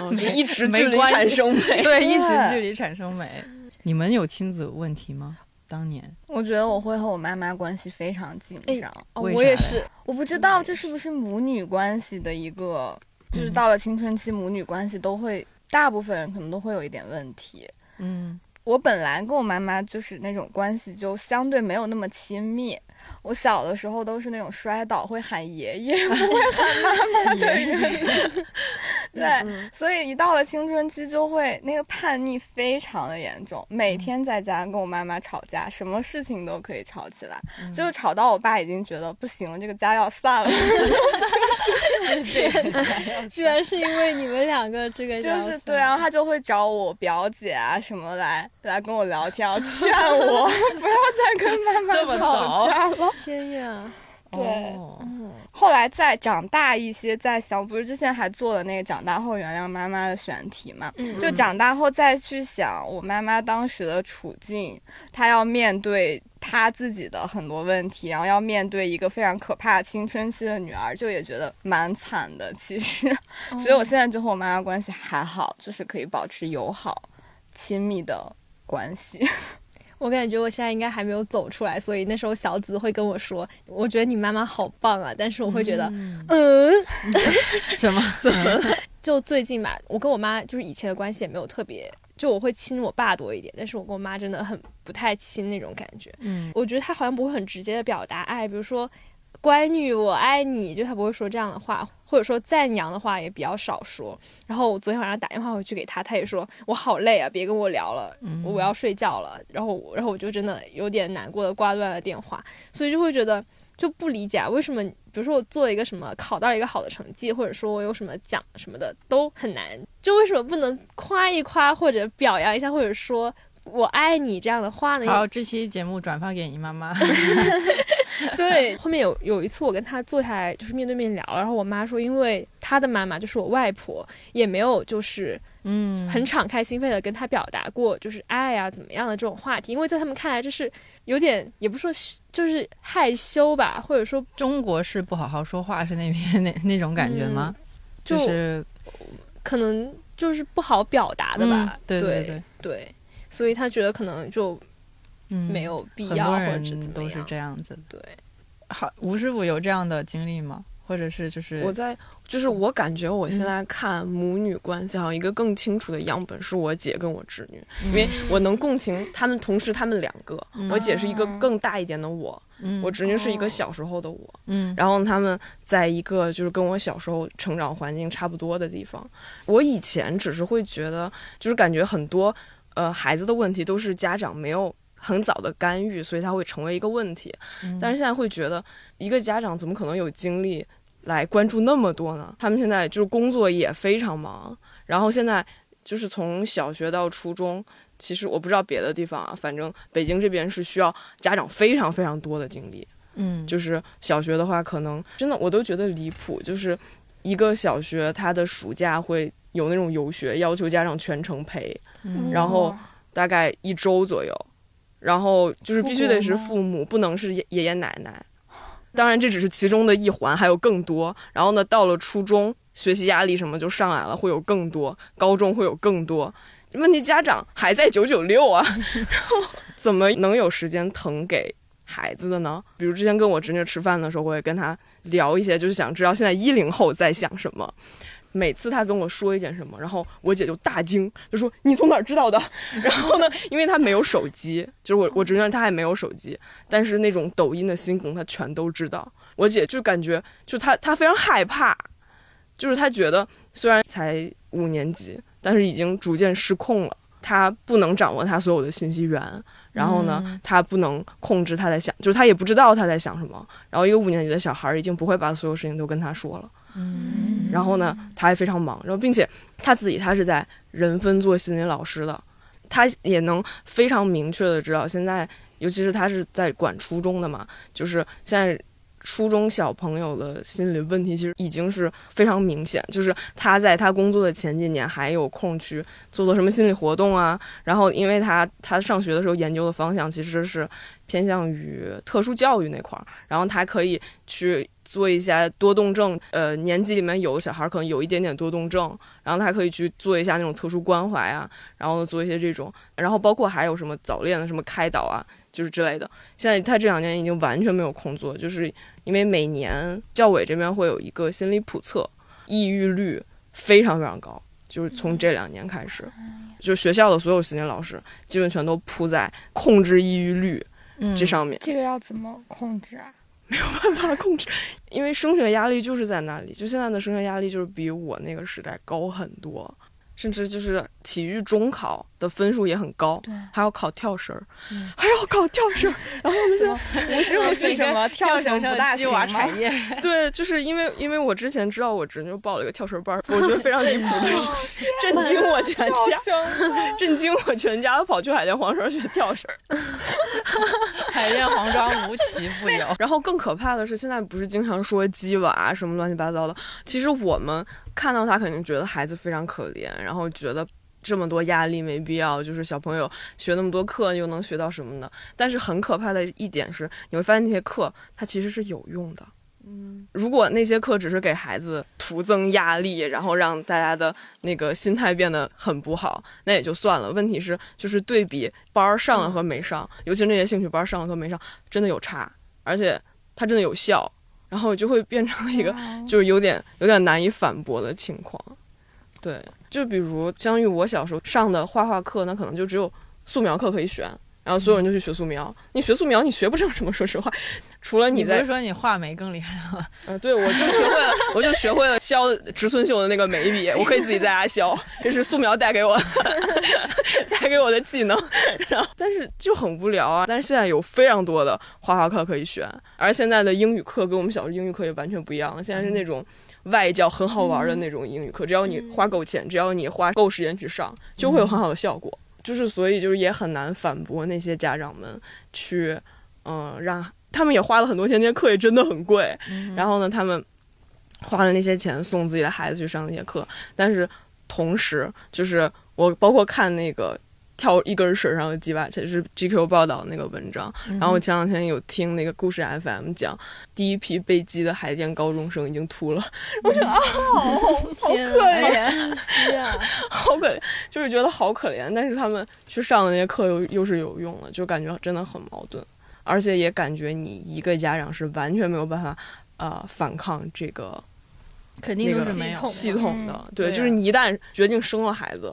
A: 嗯就一直
B: 没
A: 距离产生美。
B: 对一直距离产生美。你们有亲子问题吗？当年
E: 我觉得我会和我妈妈关系非常紧张。
D: 我也是，
E: 我不知道这是不是母女关系的一个，就是到了青春期，母女关系都会，大部分人可能都会有一点问题。
B: 嗯，
E: 我本来跟我妈妈就是那种关系就相对没有那么亲密。我小的时候都是那种摔倒会喊爷爷，不会喊妈妈的人。对，所以一到了青春期就会那个叛逆非常的严重，每天在家跟我妈妈吵架，什么事情都可以吵起来，就是吵到我爸已经觉得不行了，这个家要散了。
D: 居然是因为你们两个这个
E: 就是对，然后他就会找我表姐啊什么来来跟我聊天，劝我不要再跟妈妈吵架了。
D: 天呀，
E: 对
B: 哦
E: 后来再长大一些，再想，不是之前还做了那个长大后原谅妈妈的选题嘛？
D: 嗯
E: 就长大后再去想我妈妈当时的处境，她要面对她自己的很多问题，然后要面对一个非常可怕的青春期的女儿，就也觉得蛮惨的。其实，所以我现在就和我妈妈关系还好，就是可以保持友好、亲密的关系。
D: 我感觉我现在应该还没有走出来，所以那时候小紫会跟我说，我觉得你妈妈好棒啊，但是我会觉得，嗯
B: 什么？
D: 就最近吧，我跟我妈就是以前的关系也没有特别，就我会亲我爸多一点，但是我跟我妈真的很不太亲那种感觉。
B: 嗯
D: 我觉得她好像不会很直接的表达爱，比如说“乖女，我爱你”，就她不会说这样的话，或者说赞扬的话也比较少说。然后我昨天晚上打电话回去给他，他也说我好累啊，别跟我聊了，我要睡觉了。然后，然后我就真的有点难过的挂断了电话，所以就会觉得就不理解啊为什么，比如说我做一个什么，考到了一个好的成绩，或者说我有什么奖什么的都很难，就为什么不能夸一夸或者表扬一下，或者说我爱你这样的话呢？
B: 好，这期节目转发给你妈妈。
D: 对，后面有有一次我跟他坐下来，就是面对面聊，然后我妈说，因为她的妈妈就是我外婆，也没有就是
B: 嗯，
D: 很敞开心扉的跟他表达过就是爱啊怎么样的这种话题，因为在他们看来这是有点也不说就是害羞吧，或者说
B: 中国式不好好说话是那边那那种感觉吗？
D: 就
B: 就是
D: 可能就是不好表达的吧，
B: 嗯对
D: 对
B: 对，
D: 对所以他觉得可能就
B: 嗯，
D: 没有必要或者是怎么样
B: 都是这样子。
D: 对，
B: 好，吴师傅有这样的经历吗？或者是就是
A: 我在就是我感觉我现在看母女关系，好像一个更清楚的样本是我姐跟我侄女，因为我能共情他们，同时他们两个，我姐是一个更大一点的我，
B: 嗯
A: 我侄女是一个小时候的我，
B: 嗯。
A: 然后他们在一个就是跟我小时候成长环境差不多的地方。我以前只是会觉得，就是感觉很多呃孩子的问题都是家长没有很早的干预，所以他会成为一个问题。
B: 嗯
A: 但是现在会觉得，一个家长怎么可能有精力来关注那么多呢？他们现在就是工作也非常忙，然后现在就是从小学到初中。其实我不知道别的地方啊，反正北京这边是需要家长非常非常多的精力。
B: 嗯
A: 就是小学的话，可能真的我都觉得离谱，就是一个小学他的暑假会有那种游学，要求家长全程陪，
B: 嗯
A: 然后大概一周左右，然后就是必须得是父母，不能是爷爷爷奶奶。当然这只是其中的一环，还有更多。然后呢，到了初中，学习压力什么就上来了，会有更多；高中会有更多。问题家长还在九九六啊，然后怎么能有时间腾给孩子的呢？比如之前跟我侄女吃饭的时候，我也跟她聊一些，就是想知道现在一零后在想什么。每次他跟我说一件什么，然后我姐就大惊，就说你从哪儿知道的？然后呢，因为他没有手机，就是我我侄女她还没有手机，但是那种抖音的新梗她全都知道。我姐就感觉就她她非常害怕，就是她觉得虽然才五年级，但是已经逐渐失控了。她不能掌握她所有的信息源，然后呢，她不能控制她在想，就是她也不知道她在想什么。然后一个五年级的小孩已经不会把所有事情都跟她说了。
B: 嗯，
A: 然后呢，他还非常忙，然后并且他自己他是在人分做心理老师的，他也能非常明确的知道现在，尤其是他是在管初中的嘛，就是现在初中小朋友的心理问题其实已经是非常明显，就是他在他工作的前几年还有空去做做什么心理活动啊，然后因为他他上学的时候研究的方向其实是偏向于特殊教育那块儿，然后他可以去。做一些多动症，呃，年级里面有的小孩可能有一点点多动症，然后他可以去做一下那种特殊关怀啊，然后做一些这种，然后包括还有什么早恋的什么开导啊，就是之类的。现在他这两年已经完全没有空做，就是因为每年教委这边会有一个心理普测，抑郁率非常非常高，就是从这两年开始，就是学校的所有心理老师基本全都扑在控制抑郁率这上面。
E: 这个要怎么控制啊？
A: 没有办法控制，因为升学压力就是在那里。就现在的升学压力就是比我那个时代高很多，甚至就是体育中考的分数也很高，
E: 对，
A: 还要考跳绳儿，还要考跳绳儿。然后我们现在
E: 五十五是什么？跳绳不大行产？
B: 业。
A: 对，就是因为因为我之前知道我侄女报了一个跳绳班，我觉得非常离谱的是，震惊我全家，震惊我全家，跑去海淀黄庄学跳绳。
B: 海淀黄庄无奇不有。
A: 然后更可怕的是，现在不是经常说鸡娃什么乱七八糟的。其实我们看到他，肯定觉得孩子非常可怜，然后觉得这么多压力没必要。就是小朋友学那么多课，又能学到什么呢？但是很可怕的一点是，你会发现那些课它其实是有用的。嗯，如果那些课只是给孩子徒增压力，然后让大家的那个心态变得很不好，那也就算了。问题是，就是对比班儿上了和没上，尤其那些兴趣班上了和没上，真的有差，而且它真的有效，然后就会变成了一个就是有点有点难以反驳的情况。对，就比如相于我小时候上的画画课，那可能就只有素描课可以选。然后所有人就去学素描，你学素描你学不成什么，说实话，除了
B: 你
A: 在
B: 不是说你画眉更厉害了吗？
A: 嗯，对，我就学会了，我就学会了削植村秀的那个眉笔，我可以自己在家削，这是素描带给我 带给我的技能。然后，但是就很无聊啊。但是现在有非常多的画画课可以选，而现在的英语课跟我们小时候英语课也完全不一样了。现在是那种外教很好玩的那种英语课，只要你花够钱，只要你花够时间去上，就会有很好的效果。就是，所以就是也很难反驳那些家长们去，嗯，让他们也花了很多钱，那些课也真的很贵。然后呢，他们花了那些钱送自己的孩子去上那些课，但是同时，就是我包括看那个。跳一根绳上的鸡娃，这是 GQ 报道那个文章。然后我前两天有听那个故事 FM 讲，第一批被鸡的海淀高中生已经秃了。我觉得啊，好好可怜，好可怜，就是觉得好可怜。但是他们去上的那些课又又是有用的，就感觉真的很矛盾，而且也感觉你一个家长是完全没有办法呃反抗这个，
B: 肯定都是没有
A: 系统的。对，就是你一旦决定生了孩子。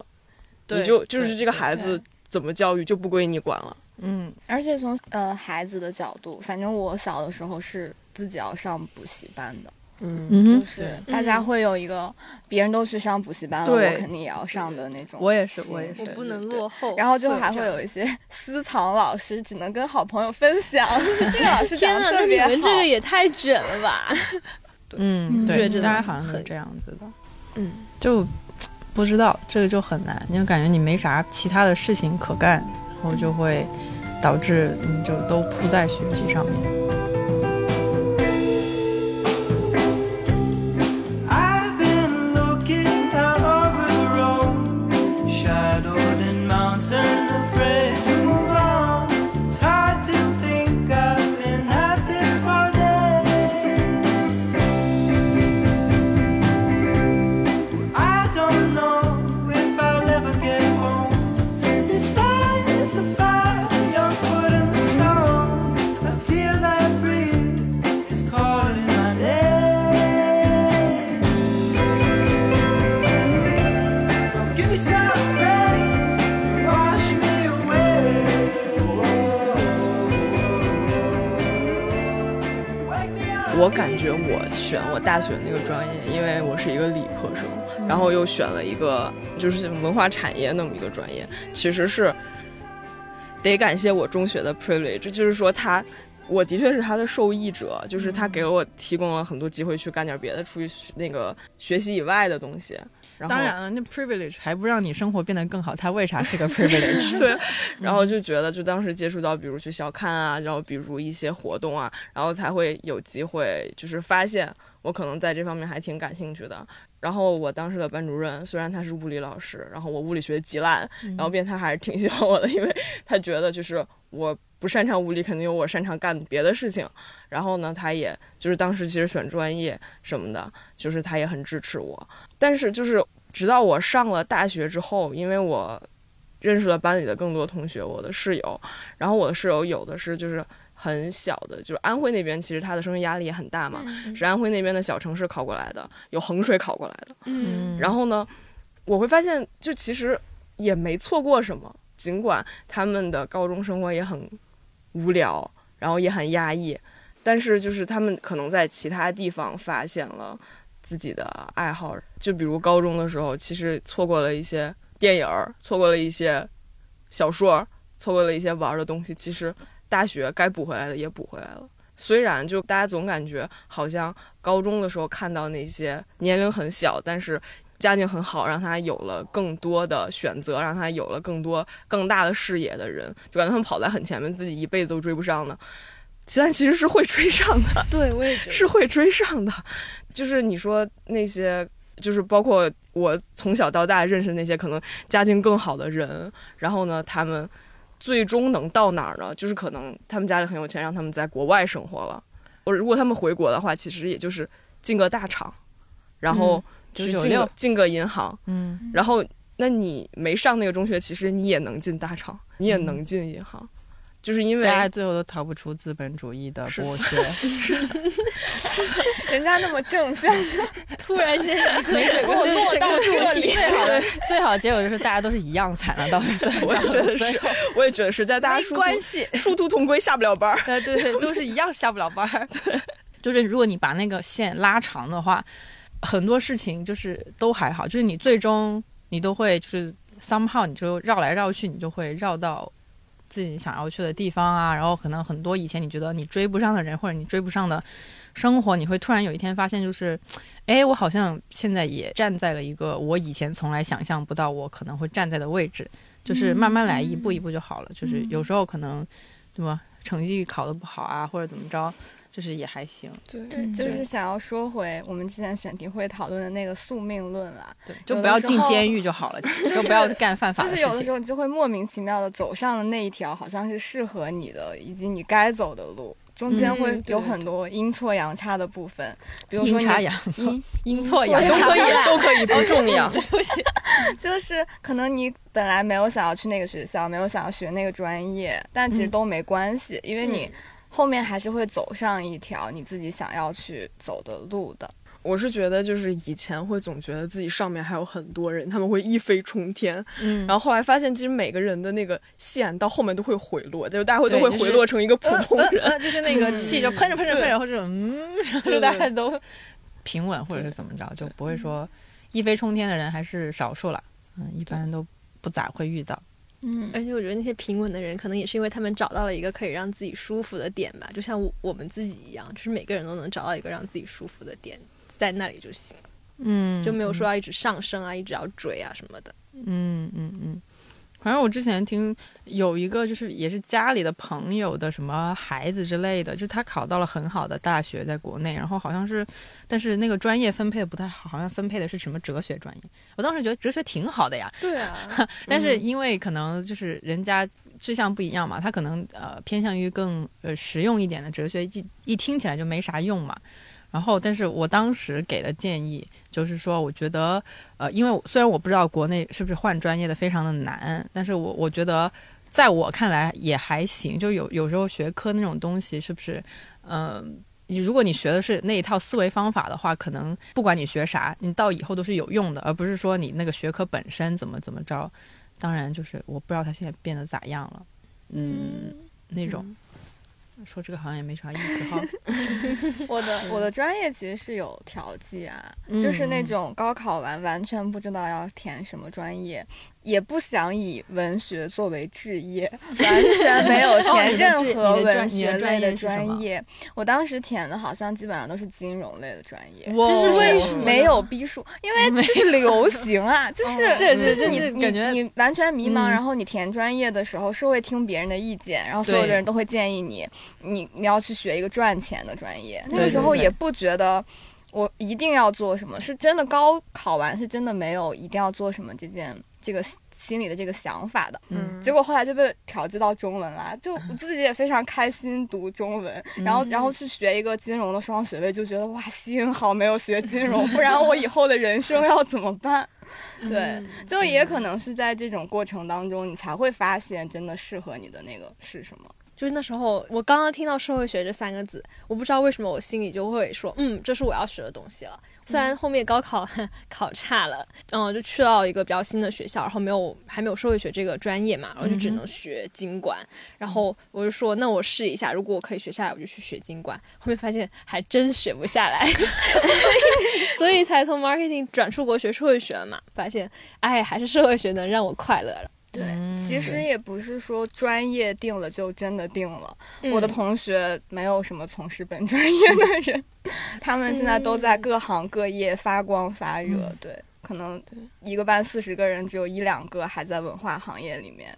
A: 你就就是这个孩子怎么教育就不归你管了。
E: 嗯，而且从呃孩子的角度，反正我小的时候是自己要上补习班的。
A: 嗯，
E: 就是大家会有一个别人都去上补习班了，我肯定也要上的那种。
B: 我也是，我也是，
D: 我不能落后。
E: 然后就还会有一些 私藏老师，只能跟好朋友分享。这个老师讲的特别
D: 好。你们这个也太卷了吧？
B: 嗯，对，大家好像是这样子的。嗯，就。不知道这个就很难，你就感觉你没啥其他的事情可干，然后就会导致你就都扑在学习上面。
A: 我感觉我选我大学那个专业，因为我是一个理科生，然后又选了一个就是文化产业那么一个专业，其实是得感谢我中学的 privilege，就是说他。我的确是他的受益者，就是他给我提供了很多机会去干点别的，出去那个学习以外的东西。然后
B: 当然了，那 privilege 还不让你生活变得更好，它为啥是个 privilege？
A: 对，然后就觉得，就当时接触到，比如去小刊啊，然后比如一些活动啊，然后才会有机会，就是发现我可能在这方面还挺感兴趣的。然后我当时的班主任虽然他是物理老师，然后我物理学极烂，然后变他还是挺喜欢我的，因为他觉得就是我不擅长物理，肯定有我擅长干别的事情。然后呢，他也就是当时其实选专业什么的，就是他也很支持我。但是就是直到我上了大学之后，因为我认识了班里的更多同学，我的室友，然后我的室友有的是就是很小的，就是安徽那边其实他的升学压力也很大嘛，是安徽那边的小城市考过来的，有衡水考过来的。
D: 嗯
A: 然后呢，我会发现就其实也没错过什么，尽管他们的高中生活也很无聊，然后也很压抑，但是就是他们可能在其他地方发现了自己的爱好，就比如高中的时候，其实错过了一些电影，错过了一些小说，错过了一些玩的东西，其实大学该补回来的也补回来了。虽然就大家总感觉好像高中的时候看到那些年龄很小，但是家境很好，让他有了更多的选择，让他有了更多更大的视野的人，就感觉他们跑在很前面，自己一辈子都追不上的。但其实是会追上的，
D: 对，我也觉得
A: 是会追上的。就是你说那些，就是包括我从小到大认识那些可能家境更好的人，然后呢，他们最终能到哪儿呢？就是可能他们家里很有钱，让他们在国外生活了。我如果他们回国的话，其实也就是进个大厂，然后去进个进个银行，
B: 嗯，
A: 然后那你没上那个中学，其实你也能进大厂，你也能进银行，就是因为
B: 大家最后都逃不出资本主义的剥削。
E: 人家那么正向，
D: 突然间
B: 没事，
E: 给我落到这里
B: 最好的最好的结果就是大家都是一样惨了，到最后
A: 我也觉得是，我也觉得是在大家殊
B: 关系。
A: 殊途同归，下不了班儿。
B: 对对对，都是一样下不了班儿。对，就是如果你把那个线拉长的话，很多事情就是都还好，就是你最终你都会就是 somehow 你就绕来绕去，你就会绕到自己想要去的地方啊。然后可能很多以前你觉得你追不上的人，或者你追不上的生活，你会突然有一天发现，就是，哎，我好像现在也站在了一个我以前从来想象不到我可能会站在的位置。就是慢慢来，一步一步就好了。就是有时候可能，对吧？成绩考得不好啊，或者怎么着，就是也还行。
E: 对，就是想要说回我们之前选题会讨论的那个宿命论啦。
B: 对，就不要进监狱就好了，其实 就不要干犯法
E: 就
B: 的事情。
E: 是有的时候你就会莫名其妙的走上了那一条好像是适合你的以及你该走的路，中间
D: 嗯
E: 会有很多阴错阳差的部分，比如说
B: 阴差阳错
E: 阴，
B: 错阳
E: 阴错
A: 都可以
B: 差。
A: 都可以不重要。
E: 就是可能你本来没有想要去那个学校，没有想要学那个专业，但其实
B: 嗯
E: 都没关系，因为你后面还是会走上一条你自己想要去走的路的。
A: 我是觉得，就是以前会总觉得自己上面还有很多人，他们会一飞冲天，
B: 嗯
A: 然后后来发现，其实每个人的那个线到后面都会回落，就是大家会都会回落成一个普通人。
B: 呃就是那个气就喷着喷着喷着，或者嗯，然后就大家都平稳，或者是怎么着，就不会说一飞冲天的人还是少数了。嗯，一般都不咋会遇到。
E: 嗯。
D: 而且我觉得那些平稳的人，可能也是因为他们找到了一个可以让自己舒服的点吧，就像我我们自己一样，就是每个人都能找到一个让自己舒服的点，在那里就行，
B: 嗯
D: 就没有说要一直上升啊，一直要追啊什么的。
B: 嗯嗯嗯，反正我之前听有一个就是也是家里的朋友的什么孩子之类的，就是他考到了很好的大学，在国内，然后好像是，但是那个专业分配的不太好，好像分配的是什么哲学专业。我当时觉得哲学挺好的呀，
D: 对啊，
B: 但是因为可能就是人家志向不一样嘛，他可能呃偏向于更呃实用一点的哲学，一一听起来就没啥用嘛。然后，但是我当时给的建议就是说，我觉得，呃，因为虽然我不知道国内是不是换专业的非常的难，但是我我觉得，在我看来也还行。就有有时候学科那种东西，是不是，嗯、你如果你学的是那一套思维方法的话，可能不管你学啥，你到以后都是有用的，而不是说你那个学科本身怎么怎么着。当然，就是我不知道他现在变得咋样了，嗯，那种。说这个好像也没啥意思哈。
E: 我的我的专业其实是有调剂啊，
B: 嗯
E: 就是那种高考完完全不知道要填什么专业，也不想以文学作为职业，完全没有
B: 哦
E: 填任何文学类的专业。我当时填的好像基本上都是金融类的专业。
B: 哇
E: 这是为什
B: 么
E: 么没有逼数？因为就是流行啊，就是
B: 是
E: 就是
B: 是
E: 你你
B: 是感觉
E: 你完全迷茫，
B: 嗯
E: 然后你填专业的时候是会听别人的意见，然后所有的人都会建议你，你你要去学一个赚钱的专业。那个时候也不觉得我一定要做什么，是真的高考完是真的没有一定要做什么这件这个心里的这个想法的。
B: 嗯
E: 结果后来就被调剂到中文啦，就我自己也非常开心读中文，然后然后去学一个金融的双学位，就觉得哇，幸好没有学金融，不然我以后的人生要怎么办？对，就也可能是在这种过程当中，你才会发现真的适合你的那个是什么。
D: 就是那时候，我刚刚听到社会学这三个字，我不知道为什么我心里就会说，嗯，这是我要学的东西了。虽然后面高考 考差了，嗯，就去到一个比较新的学校，然后没有还没有社会学这个专业嘛，然后就只能学经管。然后我就说，那我试一下，如果我可以学下来，我就去学经管。后面发现还真学不下来，所以才从 marketing 转出国学社会学了嘛。发现，哎，还是社会学能让我快乐了。
E: 对，
B: 嗯
E: 其实也不是说专业定了就真的定了。
D: 嗯
E: 我的同学没有什么从事本专业的人，他们现在都在各行各业发光发热。对，可能一个班四十个人，只有一两个还在文化行业里面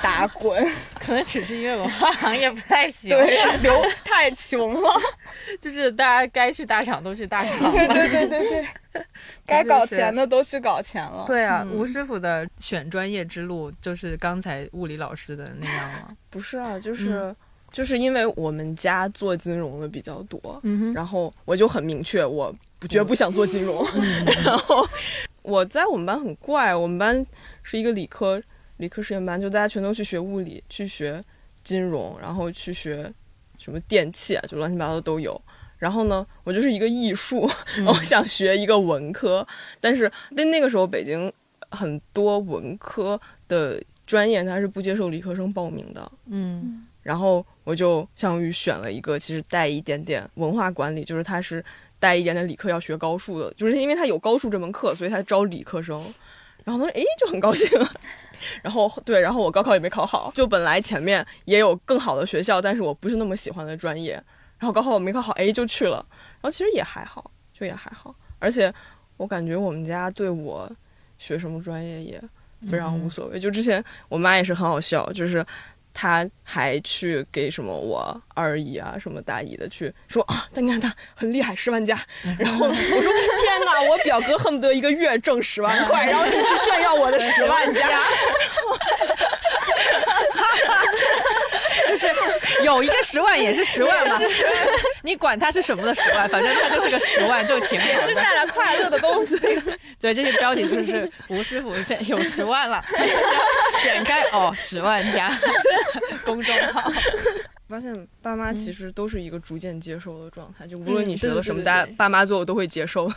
E: 打滚。
B: 可能只是因为文化行业不太行，
E: 对，流太穷了。
B: 就是大家该去大厂都去大厂。
E: 对对对对对，该搞钱的都去搞钱了。
B: 对啊，
E: 嗯
B: 吴师傅的选专业之路就是刚才物理老师的那样吗？
A: 不是啊，就是、就是因为我们家做金融的比较多，
B: 嗯，
A: 然后我就很明确，我不绝不想做金融。然后我在我们班很怪，我们班是一个理科理科实验班，就大家全都去学物理，去学金融，然后去学什么电器啊，就乱七八糟都有。然后呢，我就是一个艺术，我想学一个文科，但是那那个时候北京很多文科的专业它是不接受理科生报名的，
B: 嗯
A: 然后我就相当于选了一个其实带一点点文化管理，就是它是带一点点理科要学高数的，就是因为它有高数这门课，所以它招理科生。然后他说，诶，就很高兴。然后对，然后我高考也没考好，就本来前面也有更好的学校，但是我不是那么喜欢的专业。然后高考我没考好，诶，就去了。然后其实也还好，就也还好。而且我感觉我们家对我学什么专业也非常无所谓。就之前我妈也是很好笑，就是她还去给什么我二姨啊、什么大姨的去说啊，但你看他很厉害，十万加。然后我说天哪，我表哥恨不得一个月挣十万块，然后你去炫耀我的十万加。
B: 就是有一个十万也是十万嘛，你管它是什么的十万，反正它就是个十万，就挺好的。
A: 是带来快乐的东西。
B: 对，这些标题就是吴师傅现在有十万了，点开哦，十万加公众号。
A: 发现爸妈其实都是一个逐渐接受的状态，就无论你学
D: 对
A: 了什么，大爸妈最后都会接受。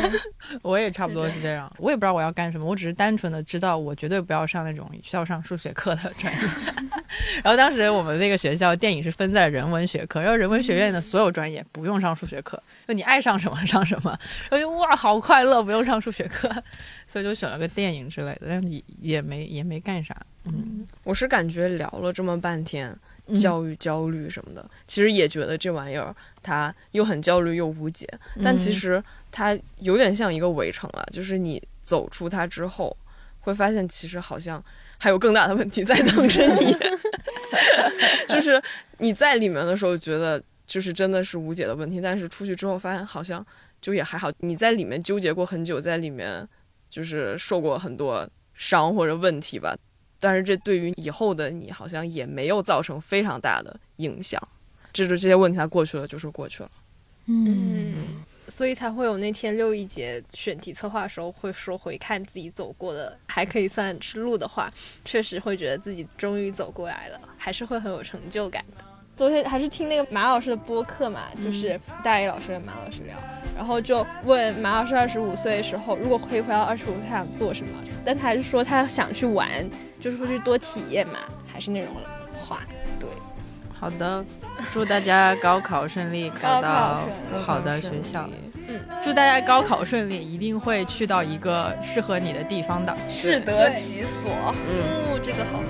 B: 我也差不多是这样，我也不知道我要干什么，我只是单纯的知道我绝对不要上那种需要上数学课的专业。然后当时我们那个学校电影是分在人文学科，然后人文学院的所有专业不用上数学课，就你爱上什么上什么。我就哇，好快乐，不用上数学课，所以就选了个电影之类的，但是也也没也没干啥。嗯，
A: 我是感觉聊了这么半天
B: 嗯
A: 教育焦虑什么的，其实也觉得这玩意儿它又很焦虑又无解，但其实它有点像一个围城了，就是你走出它之后，会发现其实好像还有更大的问题在等着你，就是你在里面的时候觉得就是真的是无解的问题，但是出去之后发现好像就也还好，你在里面纠结过很久，在里面就是受过很多伤或者问题吧，但是这对于以后的你好像也没有造成非常大的影响，这就这些问题它过去了就是过去了。
D: 嗯，所以才会有那天六一节选题策划的时候会说回看自己走过的，还可以算是路的话，确实会觉得自己终于走过来了，还是会很有成就感的。昨天还是听那个马老师的播客嘛，就是大一老师跟马老师聊，然后就问马老师二十五岁的时候，如果可以回到二十五岁，他想做什么？但他还是说他想去玩，就是会去多体验嘛，还是那种话。对，
B: 好的，祝大家高考顺利，考到好的学校。
D: 嗯，
B: 祝大家高考顺利，一定会去到一个适合你的地方的，
E: 适得其所。
A: 嗯，
D: 这个好。